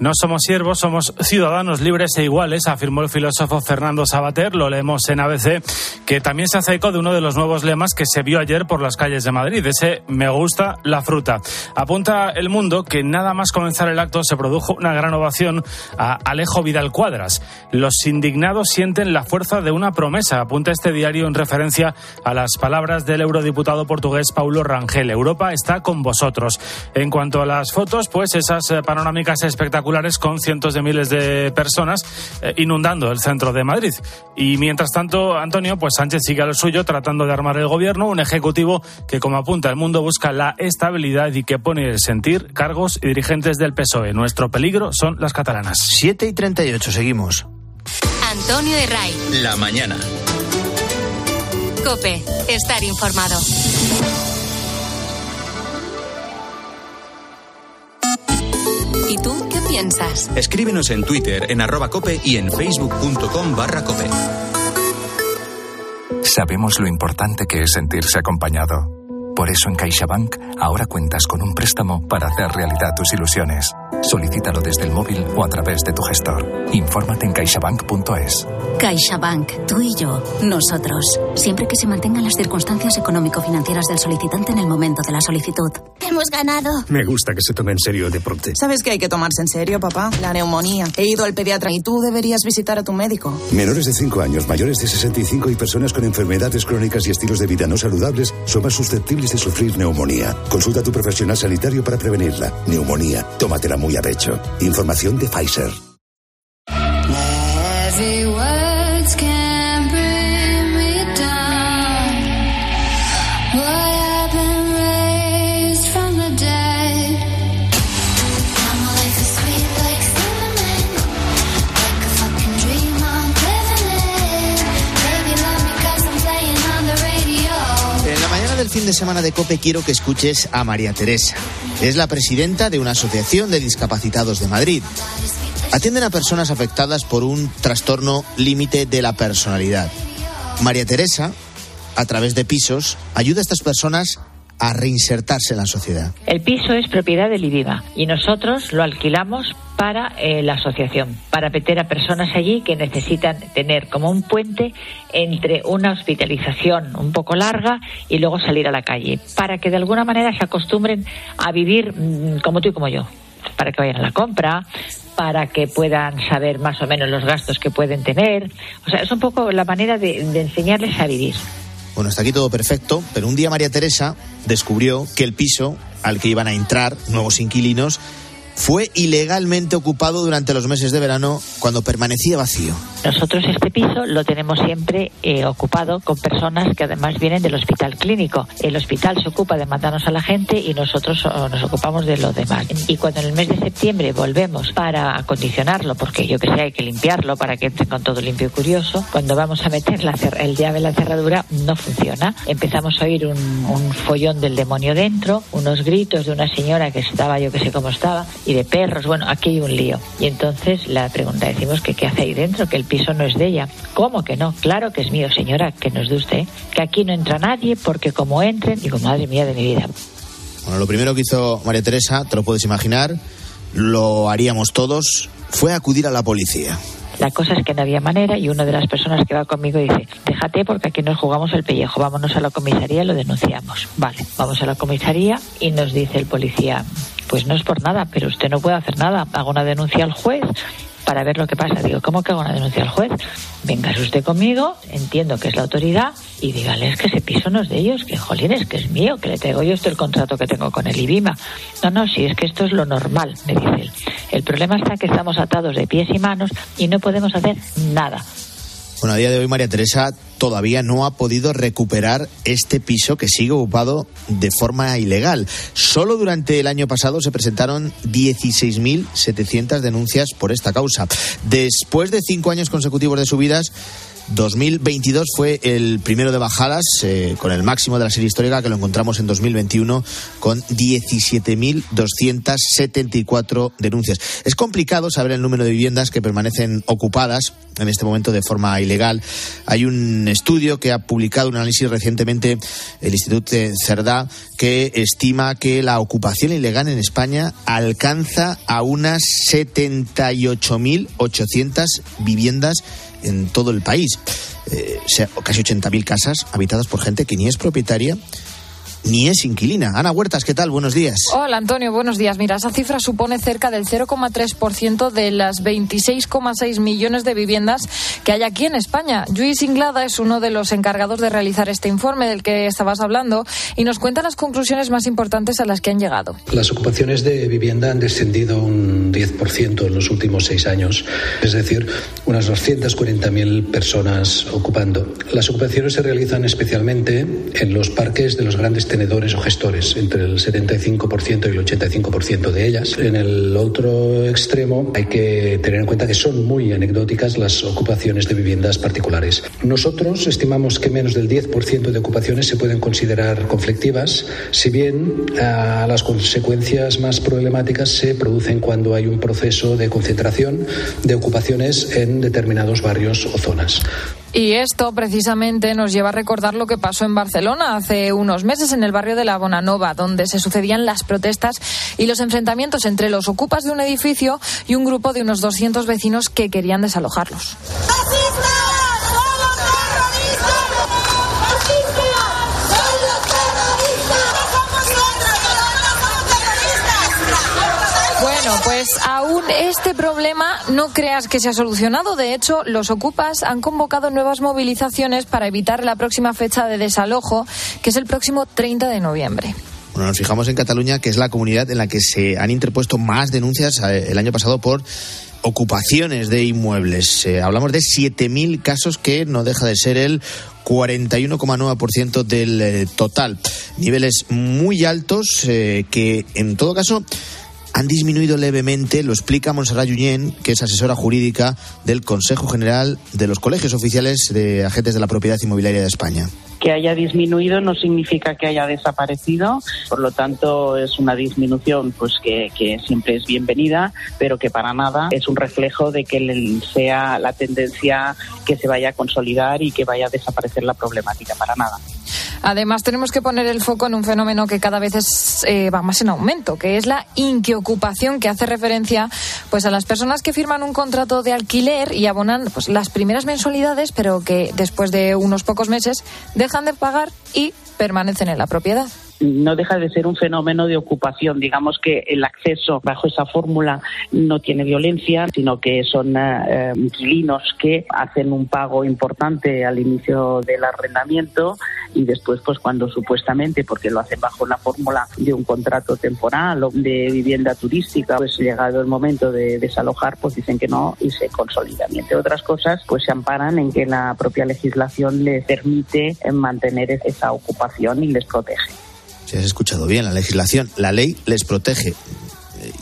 No somos siervos, somos ciudadanos libres e iguales, afirmó el filósofo Fernando Sabater. Lo leemos en ABC, que también se hace eco de uno de los nuevos lemas que se vio ayer por las calles de Madrid, ese me gusta la fruta. Apunta el mundo que nada más comenzar el acto se produjo una gran ovación a Alejo Vidal Cuadras. Los indignados sienten la fuerza de una promesa mesa. Apunta este diario en referencia a las palabras del eurodiputado portugués Paulo Rangel. Europa está con vosotros. En cuanto a las fotos, pues esas eh, panorámicas espectaculares con cientos de miles de personas eh, inundando el centro de Madrid. Y mientras tanto, Antonio, pues Sánchez sigue a lo suyo tratando de armar el gobierno, un ejecutivo que, como apunta el mundo, busca la estabilidad y que pone el sentir cargos y dirigentes del PSOE. Nuestro peligro son las catalanas. 7 y 38, seguimos. Antonio Herray. La mañana. Cope, estar informado. ¿Y tú piensas? Escríbenos en Twitter, en arroba cope y en facebook.com barra cope. Sabemos lo importante que es sentirse acompañado. Por eso en CaixaBank ahora cuentas con un préstamo para hacer realidad tus ilusiones. Solicítalo desde el móvil o a través de tu gestor. Infórmate en caixabank.es. CaixaBank, tú y yo, nosotros. Siempre que se mantengan las circunstancias económico-financieras del solicitante en el momento de la solicitud. Hemos ganado. Me gusta que se tome en serio el deporte. ¿Sabes que hay que tomarse en serio, papá? La neumonía. He ido al pediatra y tú deberías visitar a tu médico. Menores de 5 años, mayores de 65 y personas con enfermedades crónicas y estilos de vida no saludables son más susceptibles de sufrir neumonía. Consulta a tu profesional sanitario para prevenirla. Neumonía. Tómatela muy a pecho. Información de Pfizer. Fin de semana de COPE quiero que escuches a María Teresa. Es la presidenta de una asociación de discapacitados de Madrid. Atienden a personas afectadas por un trastorno límite de la personalidad. María Teresa, a través de pisos, ayuda a estas personas a reinsertarse en la sociedad. El piso es propiedad del IDIVA y nosotros lo alquilamos para eh, la asociación, para meter a personas allí que necesitan tener como un puente entre una hospitalización un poco larga y luego salir a la calle, para que de alguna manera se acostumbren a vivir mm, como tú y como yo para que vayan a la compra, para que puedan saber más o menos los gastos que pueden tener. O sea, es un poco la manera de, de enseñarles a vivir. Bueno, está aquí todo perfecto, pero un día María Teresa descubrió que el piso al que iban a entrar nuevos inquilinos fue ilegalmente ocupado durante los meses de verano cuando permanecía vacío. Nosotros este piso lo tenemos siempre eh, ocupado con personas que además vienen del hospital clínico. El hospital se ocupa de mandarnos a la gente y nosotros nos ocupamos de lo demás. Y cuando en el mes de septiembre volvemos para acondicionarlo, porque yo que sé, hay que limpiarlo para que entre con todo limpio y curioso, cuando vamos a meter la el llave en la cerradura no funciona. Empezamos a oír un, follón del demonio dentro, unos gritos de una señora que estaba, yo que sé cómo estaba, de perros. Bueno, aquí hay un lío. Y entonces la pregunta decimos que qué hace ahí dentro, que el piso no es de ella. ¿Cómo que no? Claro que es mío, señora, que no es de usted. Que aquí no entra nadie porque como entren, digo, madre mía de mi vida. Bueno, lo primero que hizo María Teresa, te lo puedes imaginar, lo haríamos todos, fue acudir a la policía. La cosa es que no había manera y una de las personas que va conmigo dice, déjate porque aquí nos jugamos el pellejo, vámonos a la comisaría y lo denunciamos. Vale, vamos a la comisaría y nos dice el policía, pues no es por nada, pero usted no puede hacer nada, hago una denuncia al juez para ver lo que pasa. Digo, ¿cómo que hago una denuncia al juez? Venga usted conmigo, entiendo que es la autoridad, y dígales que ese piso no es de ellos, que jolines, que es mío, que le traigo yo esto el contrato que tengo con el IBIMA. No, no, si es que esto es lo normal, me dice él. El problema está que estamos atados de pies y manos y no podemos hacer nada. Bueno, a día de hoy María Teresa todavía no ha podido recuperar este piso que sigue ocupado de forma ilegal. Solo durante el año pasado se presentaron 16.700 denuncias por esta causa. Después de cinco años consecutivos de subidas, 2022 fue el primero de bajadas, eh, con el máximo de la serie histórica que lo encontramos en 2021 con 17.274 denuncias. Es complicado saber el número de viviendas que permanecen ocupadas en este momento de forma ilegal. Hay un estudio que ha publicado un análisis recientemente el Instituto Cerdá que estima que la ocupación ilegal en España alcanza a unas 78.800 viviendas en todo el país. Eh, casi 80.000 casas habitadas por gente que ni es propietaria ni es inquilina. Ana Huertas, ¿qué tal? Buenos días. Hola, Antonio, buenos días. Mira, esa cifra supone cerca del 0,3% de las 26,6 millones de viviendas que hay aquí en España. Luis Inglada es uno de los encargados de realizar este informe del que estabas hablando y nos cuenta las conclusiones más importantes a las que han llegado. Las ocupaciones de vivienda han descendido un 10% en los últimos seis años, es decir, unas 240.000 personas ocupando. Las ocupaciones se realizan especialmente en los parques de los grandes tenedores o gestores, entre el 75% y el 85% de ellas. En el otro extremo hay que tener en cuenta que son muy anecdóticas las ocupaciones de viviendas particulares. Nosotros estimamos que menos del 10% de ocupaciones se pueden considerar conflictivas, si bien uh, las consecuencias más problemáticas se producen cuando hay un proceso de concentración de ocupaciones en determinados barrios o zonas. Y esto precisamente nos lleva a recordar lo que pasó en Barcelona hace unos meses en el barrio de la Bonanova, donde se sucedían las protestas y los enfrentamientos entre los ocupas de un edificio y un grupo de unos 200 vecinos que querían desalojarlos. Pues aún este problema no creas que se ha solucionado. De hecho, los ocupas han convocado nuevas movilizaciones para evitar la próxima fecha de desalojo, que es el próximo 30 de noviembre. Bueno, nos fijamos en Cataluña, que es la comunidad en la que se han interpuesto más denuncias eh, el año pasado por ocupaciones de inmuebles. Eh, hablamos de 7.000 casos que no deja de ser el 41,9% del eh, total. Niveles muy altos que, en todo caso, han disminuido levemente, lo explica Montserrat Junyent, que es asesora jurídica del Consejo General de los Colegios Oficiales de Agentes de la Propiedad Inmobiliaria de España que haya disminuido no significa que haya desaparecido, por lo tanto es una disminución pues que, que siempre es bienvenida, pero que para nada es un reflejo de que sea la tendencia que se vaya a consolidar y que vaya a desaparecer la problemática, para nada. Además, tenemos que poner el foco en un fenómeno que cada vez es, eh, va más en aumento, que es la inquiocupación, que hace referencia pues, a las personas que firman un contrato de alquiler y abonan pues, las primeras mensualidades, pero que después de unos pocos meses dejan de pagar y permanecen en la propiedad. No deja de ser un fenómeno de ocupación. Digamos que el acceso bajo esa fórmula no tiene violencia, sino que son eh, inquilinos que hacen un pago importante al inicio del arrendamiento y después, pues cuando supuestamente, porque lo hacen bajo la fórmula de un contrato temporal o de vivienda turística, pues llegado el momento de desalojar, pues dicen que no y se consolidan. Y entre otras cosas, pues se amparan en que la propia legislación les permite mantener esa ocupación y les protege. Si has escuchado bien, la legislación, la ley les protege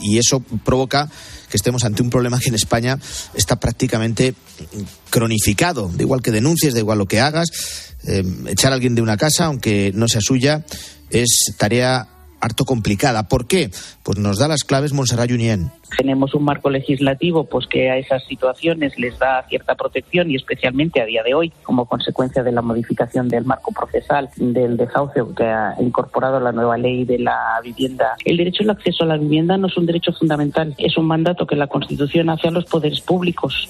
y eso provoca que estemos ante un problema que en España está prácticamente cronificado. Da igual que denuncies, da igual lo que hagas, eh, echar a alguien de una casa, aunque no sea suya, es tarea harto complicada. ¿Por qué? Pues nos da las claves Monserrat Junien. Tenemos un marco legislativo pues que a esas situaciones les da cierta protección y especialmente a día de hoy, como consecuencia de la modificación del marco procesal del desahucio que ha incorporado la nueva ley de la vivienda. El derecho al acceso a la vivienda no es un derecho fundamental, es un mandato que la Constitución hace a los poderes públicos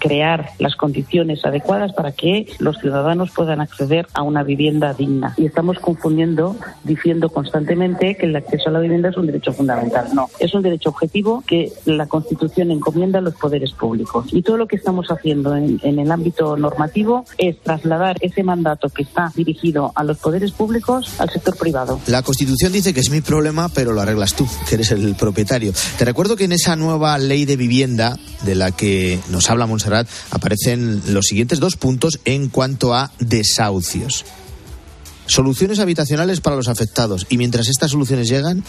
crear las condiciones adecuadas para que los ciudadanos puedan acceder a una vivienda digna. Y estamos confundiendo, diciendo constantemente que el acceso a la vivienda es un derecho fundamental. No, es un derecho objetivo que la Constitución encomienda a los poderes públicos. Y todo lo que estamos haciendo en, el ámbito normativo es trasladar ese mandato que está dirigido a los poderes públicos al sector privado. La Constitución dice que es mi problema, pero lo arreglas tú, que eres el propietario. Te recuerdo que en esa nueva ley de vivienda de la que nos habla Montserrat aparecen los siguientes dos puntos en cuanto a desahucios. Soluciones habitacionales para los afectados. Y mientras estas soluciones llegan,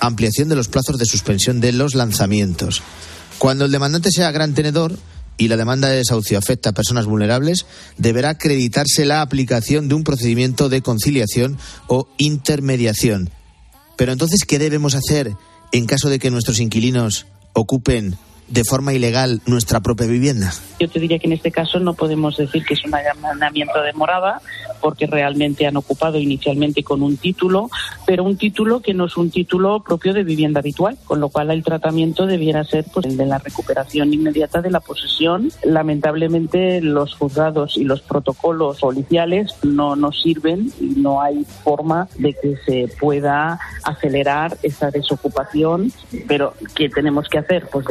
ampliación de los plazos de suspensión de los lanzamientos. Cuando el demandante sea gran tenedor y la demanda de desahucio afecta a personas vulnerables, deberá acreditarse la aplicación de un procedimiento de conciliación o intermediación. Pero entonces, ¿qué debemos hacer en caso de que nuestros inquilinos ocupen de forma ilegal nuestra propia vivienda? Yo te diría que en este caso no podemos decir que es un allanamiento de morada, porque realmente han ocupado inicialmente con un título, pero un título que no es un título propio de vivienda habitual, con lo cual el tratamiento debiera ser pues, el de la recuperación inmediata de la posesión. Lamentablemente los juzgados y los protocolos policiales no nos sirven y no hay forma de que se pueda acelerar esa desocupación, pero ¿qué tenemos que hacer? Pues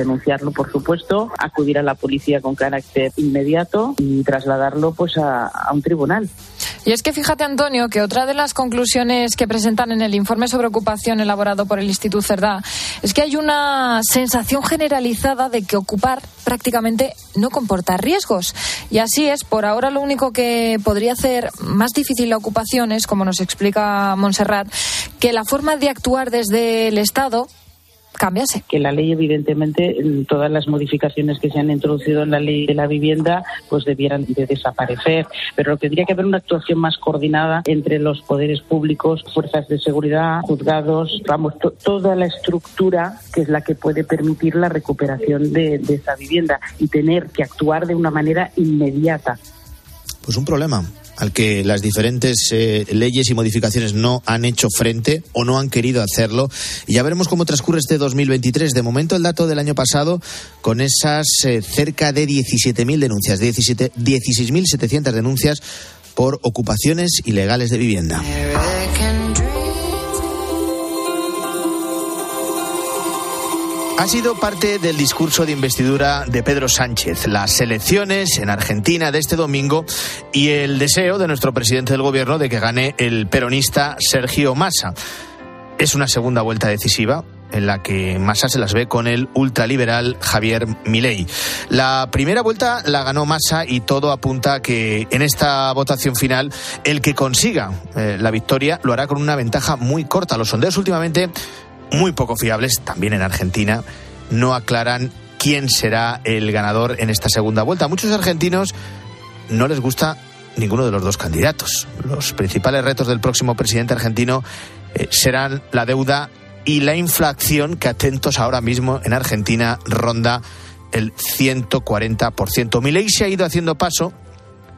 por supuesto, acudir a la policía con carácter inmediato y trasladarlo pues a, a un tribunal. Y es que fíjate, Antonio, que otra de las conclusiones que presentan en el informe sobre ocupación elaborado por el Instituto Cerdá es que hay una sensación generalizada de que ocupar prácticamente no comporta riesgos. Y así es, por ahora lo único que podría hacer más difícil la ocupación es, como nos explica Montserrat, que la forma de actuar desde el Estado cambiase. Que la ley, evidentemente, todas las modificaciones que se han introducido en la ley de la vivienda, pues debieran de desaparecer. Pero lo que tendría que haber una actuación más coordinada entre los poderes públicos, fuerzas de seguridad, juzgados, vamos, toda la estructura que es la que puede permitir la recuperación de, de esa vivienda y tener que actuar de una manera inmediata. Pues un problema al que las diferentes eh, leyes y modificaciones no han hecho frente o no han querido hacerlo. Y ya veremos cómo transcurre este 2023. De momento, el dato del año pasado, con esas eh, cerca de 17.000 denuncias, 16.700 denuncias por ocupaciones ilegales de vivienda. Ha sido parte del discurso de investidura de Pedro Sánchez, las elecciones en Argentina de este domingo y el deseo de nuestro presidente del gobierno de que gane el peronista Sergio Massa. Es una segunda vuelta decisiva en la que Massa se las ve con el ultraliberal Javier Milei. La primera vuelta la ganó Massa y todo apunta a que en esta votación final el que consiga eh, la victoria lo hará con una ventaja muy corta. Los sondeos últimamente muy poco fiables, también en Argentina, no aclaran quién será el ganador en esta segunda vuelta. A muchos argentinos no les gusta ninguno de los dos candidatos. Los principales retos del próximo presidente argentino eh, serán la deuda y la inflación que atentos ahora mismo en Argentina ronda el 140%. Milei se ha ido haciendo paso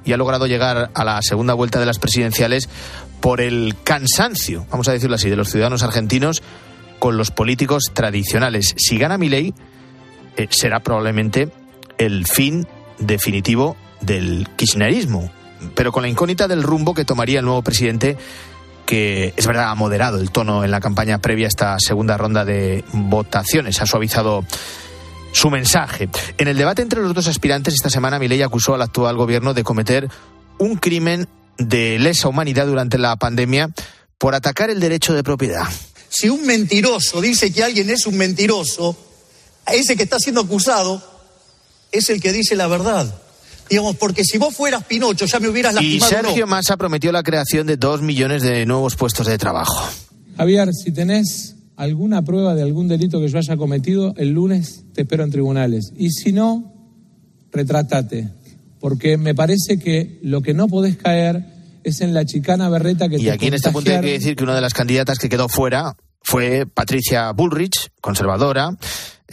y ha logrado llegar a la segunda vuelta de las presidenciales por el cansancio, vamos a decirlo así, de los ciudadanos argentinos con los políticos tradicionales. Si gana mi ley, eh, será probablemente el fin definitivo del kirchnerismo, pero con la incógnita del rumbo que tomaría el nuevo presidente que es verdad ha moderado el tono en la campaña previa a esta segunda ronda de votaciones, ha suavizado su mensaje. En el debate entre los dos aspirantes esta semana, Milei acusó al actual gobierno de cometer un crimen de lesa humanidad durante la pandemia por atacar el derecho de propiedad. Si un mentiroso dice que alguien es un mentiroso, ese que está siendo acusado es el que dice la verdad. Digamos, porque si vos fueras Pinocho ya me hubieras lastimado. Y Sergio Massa prometió la creación de dos millones de nuevos puestos de trabajo. Javier, si tenés alguna prueba de algún delito que yo haya cometido, el lunes te espero en tribunales. Y si no, retrátate. Porque me parece que lo que no podés caer es en la chicana berreta que y aquí en este punto hay que decir que una de las candidatas que quedó fuera fue Patricia Bullrich, conservadora,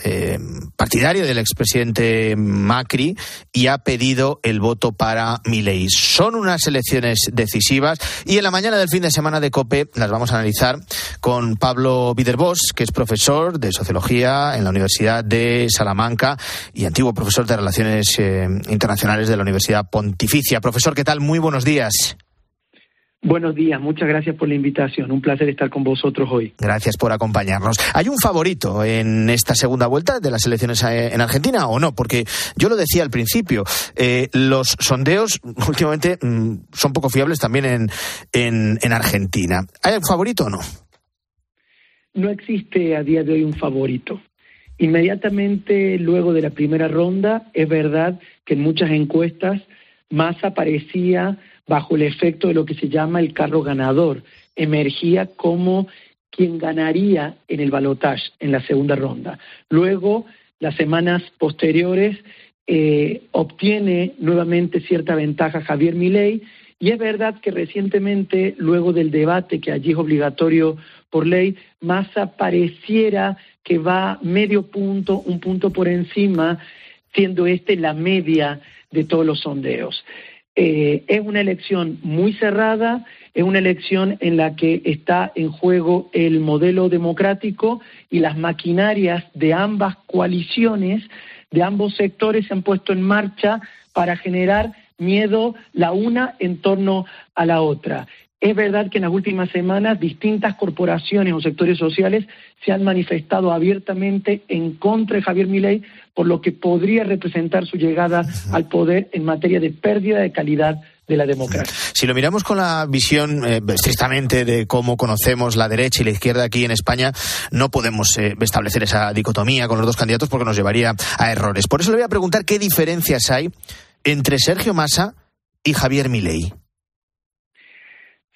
eh, partidario del expresidente Macri y ha pedido el voto para Milei. Son unas elecciones decisivas y en la mañana del fin de semana de COPE las vamos a analizar con Pablo Viderbos, que es profesor de sociología en la Universidad de Salamanca y antiguo profesor de relaciones eh, internacionales de la Universidad Pontificia. Profesor, ¿qué tal? Muy buenos días. Buenos días, muchas gracias por la invitación. Un placer estar con vosotros hoy. Gracias por acompañarnos. ¿Hay un favorito en esta segunda vuelta de las elecciones en Argentina o no? Porque yo lo decía al principio, eh, los sondeos últimamente mm, son poco fiables también en, en, en Argentina. ¿Hay un favorito o no? No existe a día de hoy un favorito. Inmediatamente luego de la primera ronda, es verdad que en muchas encuestas más aparecía bajo el efecto de lo que se llama el carro ganador. Emergía como quien ganaría en el balotaje en la segunda ronda. Luego, las semanas posteriores, eh, obtiene nuevamente cierta ventaja Javier Milei y es verdad que recientemente, luego del debate que allí es obligatorio por ley, Massa pareciera que va medio punto, un punto por encima, siendo este la media de todos los sondeos. Eh, es una elección muy cerrada, es una elección en la que está en juego el modelo democrático y las maquinarias de ambas coaliciones, de ambos sectores se han puesto en marcha para generar miedo la una en torno a la otra. Es verdad que en las últimas semanas distintas corporaciones o sectores sociales se han manifestado abiertamente en contra de Javier Milei por lo que podría representar su llegada al poder en materia de pérdida de calidad de la democracia. Si lo miramos con la visión eh, estrictamente de cómo conocemos la derecha y la izquierda aquí en España, no podemos eh, establecer esa dicotomía con los dos candidatos porque nos llevaría a errores. Por eso le voy a preguntar qué diferencias hay entre Sergio Massa y Javier Milei.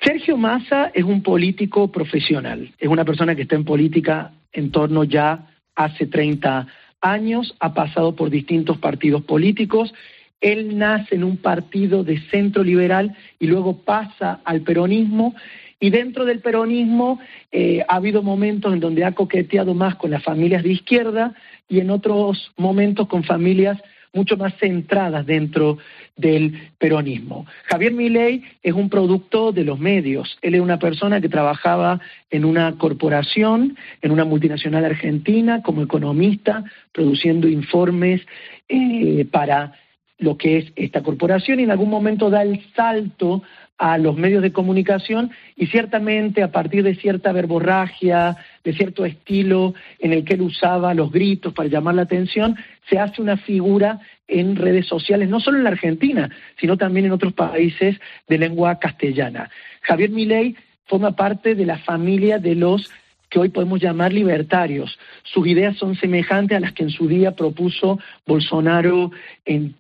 Sergio Massa es un político profesional, es una persona que está en política en torno ya hace 30 años, ha pasado por distintos partidos políticos, él nace en un partido de centro liberal y luego pasa al peronismo. Y dentro del peronismo eh, ha habido momentos en donde ha coqueteado más con las familias de izquierda y en otros momentos con familias mucho más centradas dentro del peronismo. Javier Milei es un producto de los medios. Él es una persona que trabajaba en una corporación, en una multinacional argentina, como economista, produciendo informes eh, para lo que es esta corporación y en algún momento da el salto a los medios de comunicación y ciertamente a partir de cierta verborragia, de cierto estilo en el que él usaba los gritos para llamar la atención, se hace una figura en redes sociales, no solo en la Argentina, sino también en otros países de lengua castellana. Javier Milei forma parte de la familia de los que hoy podemos llamar libertarios. Sus ideas son semejantes a las que en su día propuso Bolsonaro en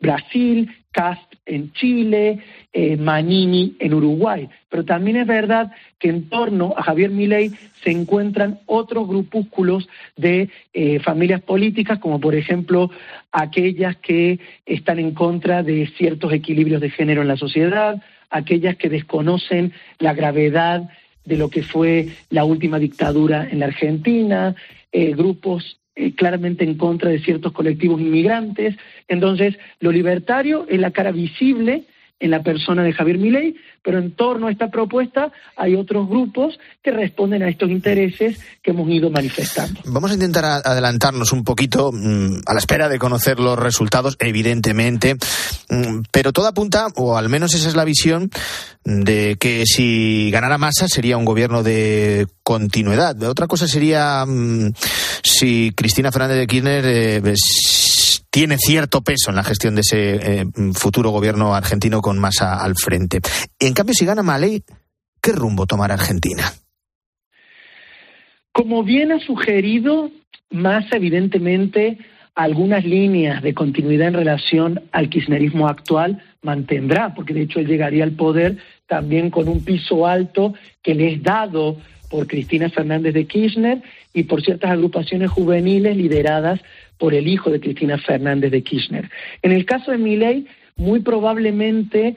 Brasil, Cast en Chile, eh, Manini en Uruguay. Pero también es verdad que en torno a Javier Milei se encuentran otros grupúsculos de eh, familias políticas, como por ejemplo aquellas que están en contra de ciertos equilibrios de género en la sociedad, aquellas que desconocen la gravedad de lo que fue la última dictadura en la Argentina, eh, grupos eh, claramente en contra de ciertos colectivos inmigrantes. Entonces, lo libertario es la cara visible en la persona de Javier Milei, pero en torno a esta propuesta hay otros grupos que responden a estos intereses que hemos ido manifestando. Vamos a intentar adelantarnos un poquito mm, a la espera de conocer los resultados, evidentemente, mm, pero todo apunta, o al menos esa es la visión, de que si ganara Massa sería un gobierno de continuidad. Otra cosa sería mm, si Cristina Fernández de Kirchner eh, tiene cierto peso en la gestión de ese eh, futuro gobierno argentino con Massa al frente. En cambio, si gana Maley, ¿qué rumbo tomará Argentina? Como bien ha sugerido, Massa evidentemente algunas líneas de continuidad en relación al kirchnerismo actual mantendrá, porque de hecho él llegaría al poder también con un piso alto que le es dado por Cristina Fernández de Kirchner y por ciertas agrupaciones juveniles lideradas por el hijo de Cristina Fernández de Kirchner. En el caso de Milei, muy probablemente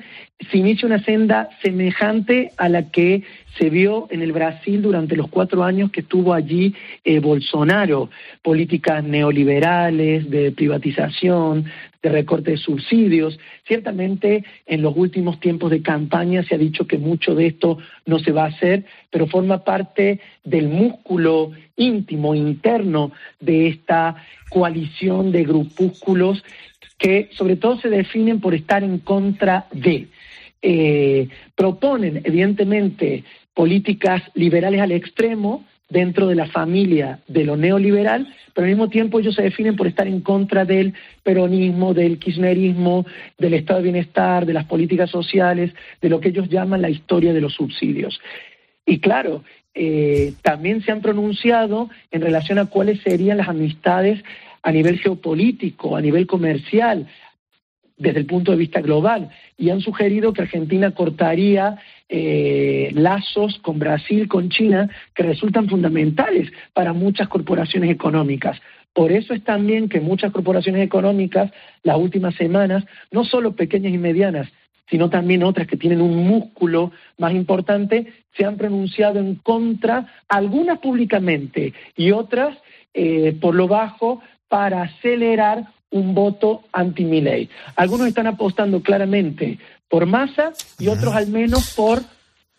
se inicia una senda semejante a la que se vio en el Brasil durante los cuatro años que estuvo allí eh, Bolsonaro, políticas neoliberales, de privatización, de recorte de subsidios. Ciertamente en los últimos tiempos de campaña se ha dicho que mucho de esto no se va a hacer, pero forma parte del músculo íntimo, interno de esta coalición de grupúsculos que sobre todo se definen por estar en contra de. Eh, proponen, evidentemente, políticas liberales al extremo dentro de la familia de lo neoliberal, pero al mismo tiempo ellos se definen por estar en contra del peronismo, del kirchnerismo, del estado de bienestar, de las políticas sociales, de lo que ellos llaman la historia de los subsidios. Y claro, eh, también se han pronunciado en relación a cuáles serían las amistades a nivel geopolítico, a nivel comercial, desde el punto de vista global, y han sugerido que Argentina cortaría eh, lazos con Brasil, con China, que resultan fundamentales para muchas corporaciones económicas. Por eso es también que muchas corporaciones económicas, las últimas semanas, no solo pequeñas y medianas, sino también otras que tienen un músculo más importante, se han pronunciado en contra, algunas públicamente y otras eh, por lo bajo, para acelerar un voto anti-Milley. Algunos están apostando claramente por masa y otros al menos por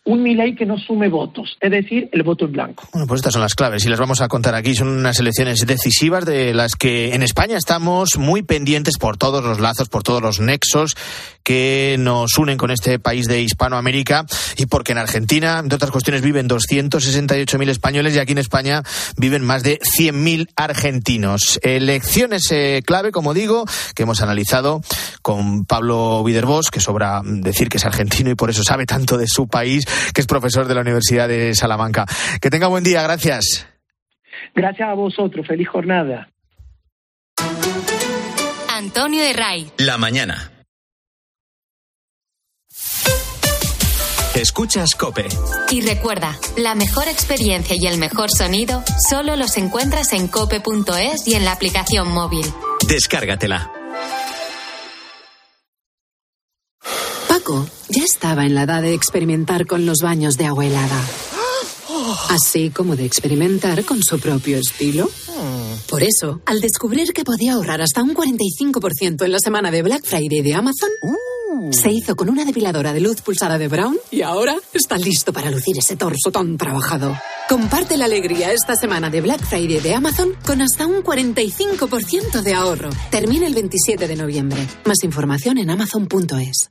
un Milei que no sume votos, es decir, el voto en blanco. Bueno, pues estas son las claves y las vamos a contar aquí. Son unas elecciones decisivas de las que en España estamos muy pendientes por todos los lazos, por todos los nexos que nos unen con este país de Hispanoamérica y porque en Argentina, entre otras cuestiones, viven 268.000 españoles y aquí en España viven más de 100.000 argentinos. Elecciones eh, clave, como digo, que hemos analizado con Pablo Viderbos, que sobra decir que es argentino y por eso sabe tanto de su país que es profesor de la Universidad de Salamanca. Que tenga buen día, gracias. Gracias a vosotros, feliz jornada. Antonio de Ray. La mañana. Escuchas Cope. Y recuerda, la mejor experiencia y el mejor sonido solo los encuentras en cope.es y en la aplicación móvil. Descárgatela. Ya estaba en la edad de experimentar con los baños de agua helada. Así como de experimentar con su propio estilo. Por eso, al descubrir que podía ahorrar hasta un 45% en la semana de Black Friday de Amazon, se hizo con una depiladora de luz pulsada de Brown y ahora está listo para lucir ese torso tan trabajado. Comparte la alegría esta semana de Black Friday de Amazon con hasta un 45% de ahorro. Termina el 27 de noviembre. Más información en amazon.es.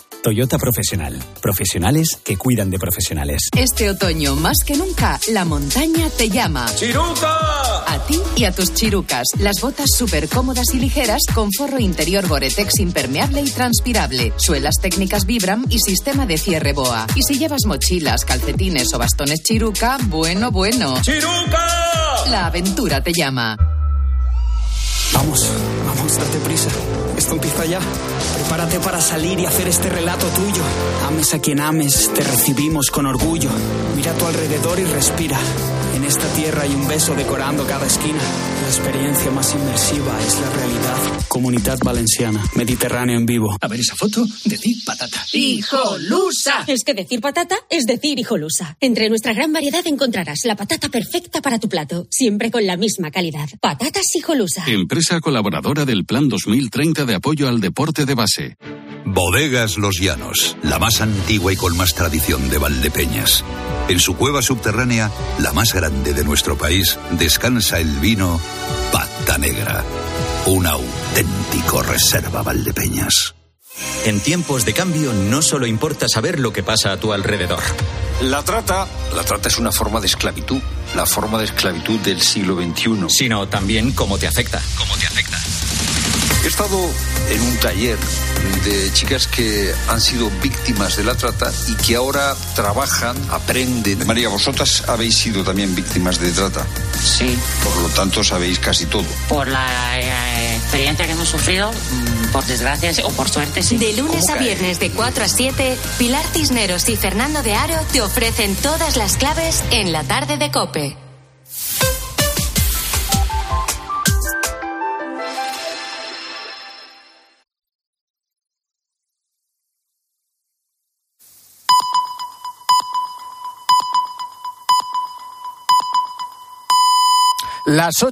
Toyota Profesional. Profesionales que cuidan de profesionales. Este otoño, más que nunca, la montaña te llama. ¡Chiruca! A ti y a tus chirucas. Las botas súper cómodas y ligeras con forro interior Goretex impermeable y transpirable, suelas técnicas Vibram y sistema de cierre BOA. Y si llevas mochilas, calcetines o bastones chiruca, bueno, bueno. ¡Chiruca! La aventura te llama. Vamos, vamos, date prisa. Esto empieza ya. Prepárate para salir y hacer este relato tuyo. Ames a quien ames, te recibimos con orgullo. Mira a tu alrededor y respira. En esta tierra hay un beso decorando cada esquina. La experiencia más inmersiva es la realidad. Comunidad Valenciana, Mediterráneo en vivo. A ver esa foto, decir patata. ¡Hijolusa! Es que decir patata es decir hijolusa. Entre nuestra gran variedad encontrarás la patata perfecta para tu plato, siempre con la misma calidad. Patatas hijolusa. Empresa colaboradora del Plan 2030 de apoyo al deporte de base. Bodegas Los Llanos, la más antigua y con más tradición de Valdepeñas. En su cueva subterránea, la más grande de nuestro país, descansa el vino Pata Negra, un auténtico reserva Valdepeñas. En tiempos de cambio no solo importa saber lo que pasa a tu alrededor. La trata, la trata es una forma de esclavitud, la forma de esclavitud del siglo XXI. Sino también cómo te afecta. Cómo te afecta. He estado en un taller de chicas que han sido víctimas de la trata y que ahora trabajan, aprenden. María, vosotras habéis sido también víctimas de trata. Sí. Por lo tanto, sabéis casi todo. Por la eh, experiencia que hemos sufrido, mm, por desgracia o por suerte, sí. De lunes a viernes de 4 a 7, Pilar Cisneros y Fernando de Aro te ofrecen todas las claves en la tarde de Cope. Las ocho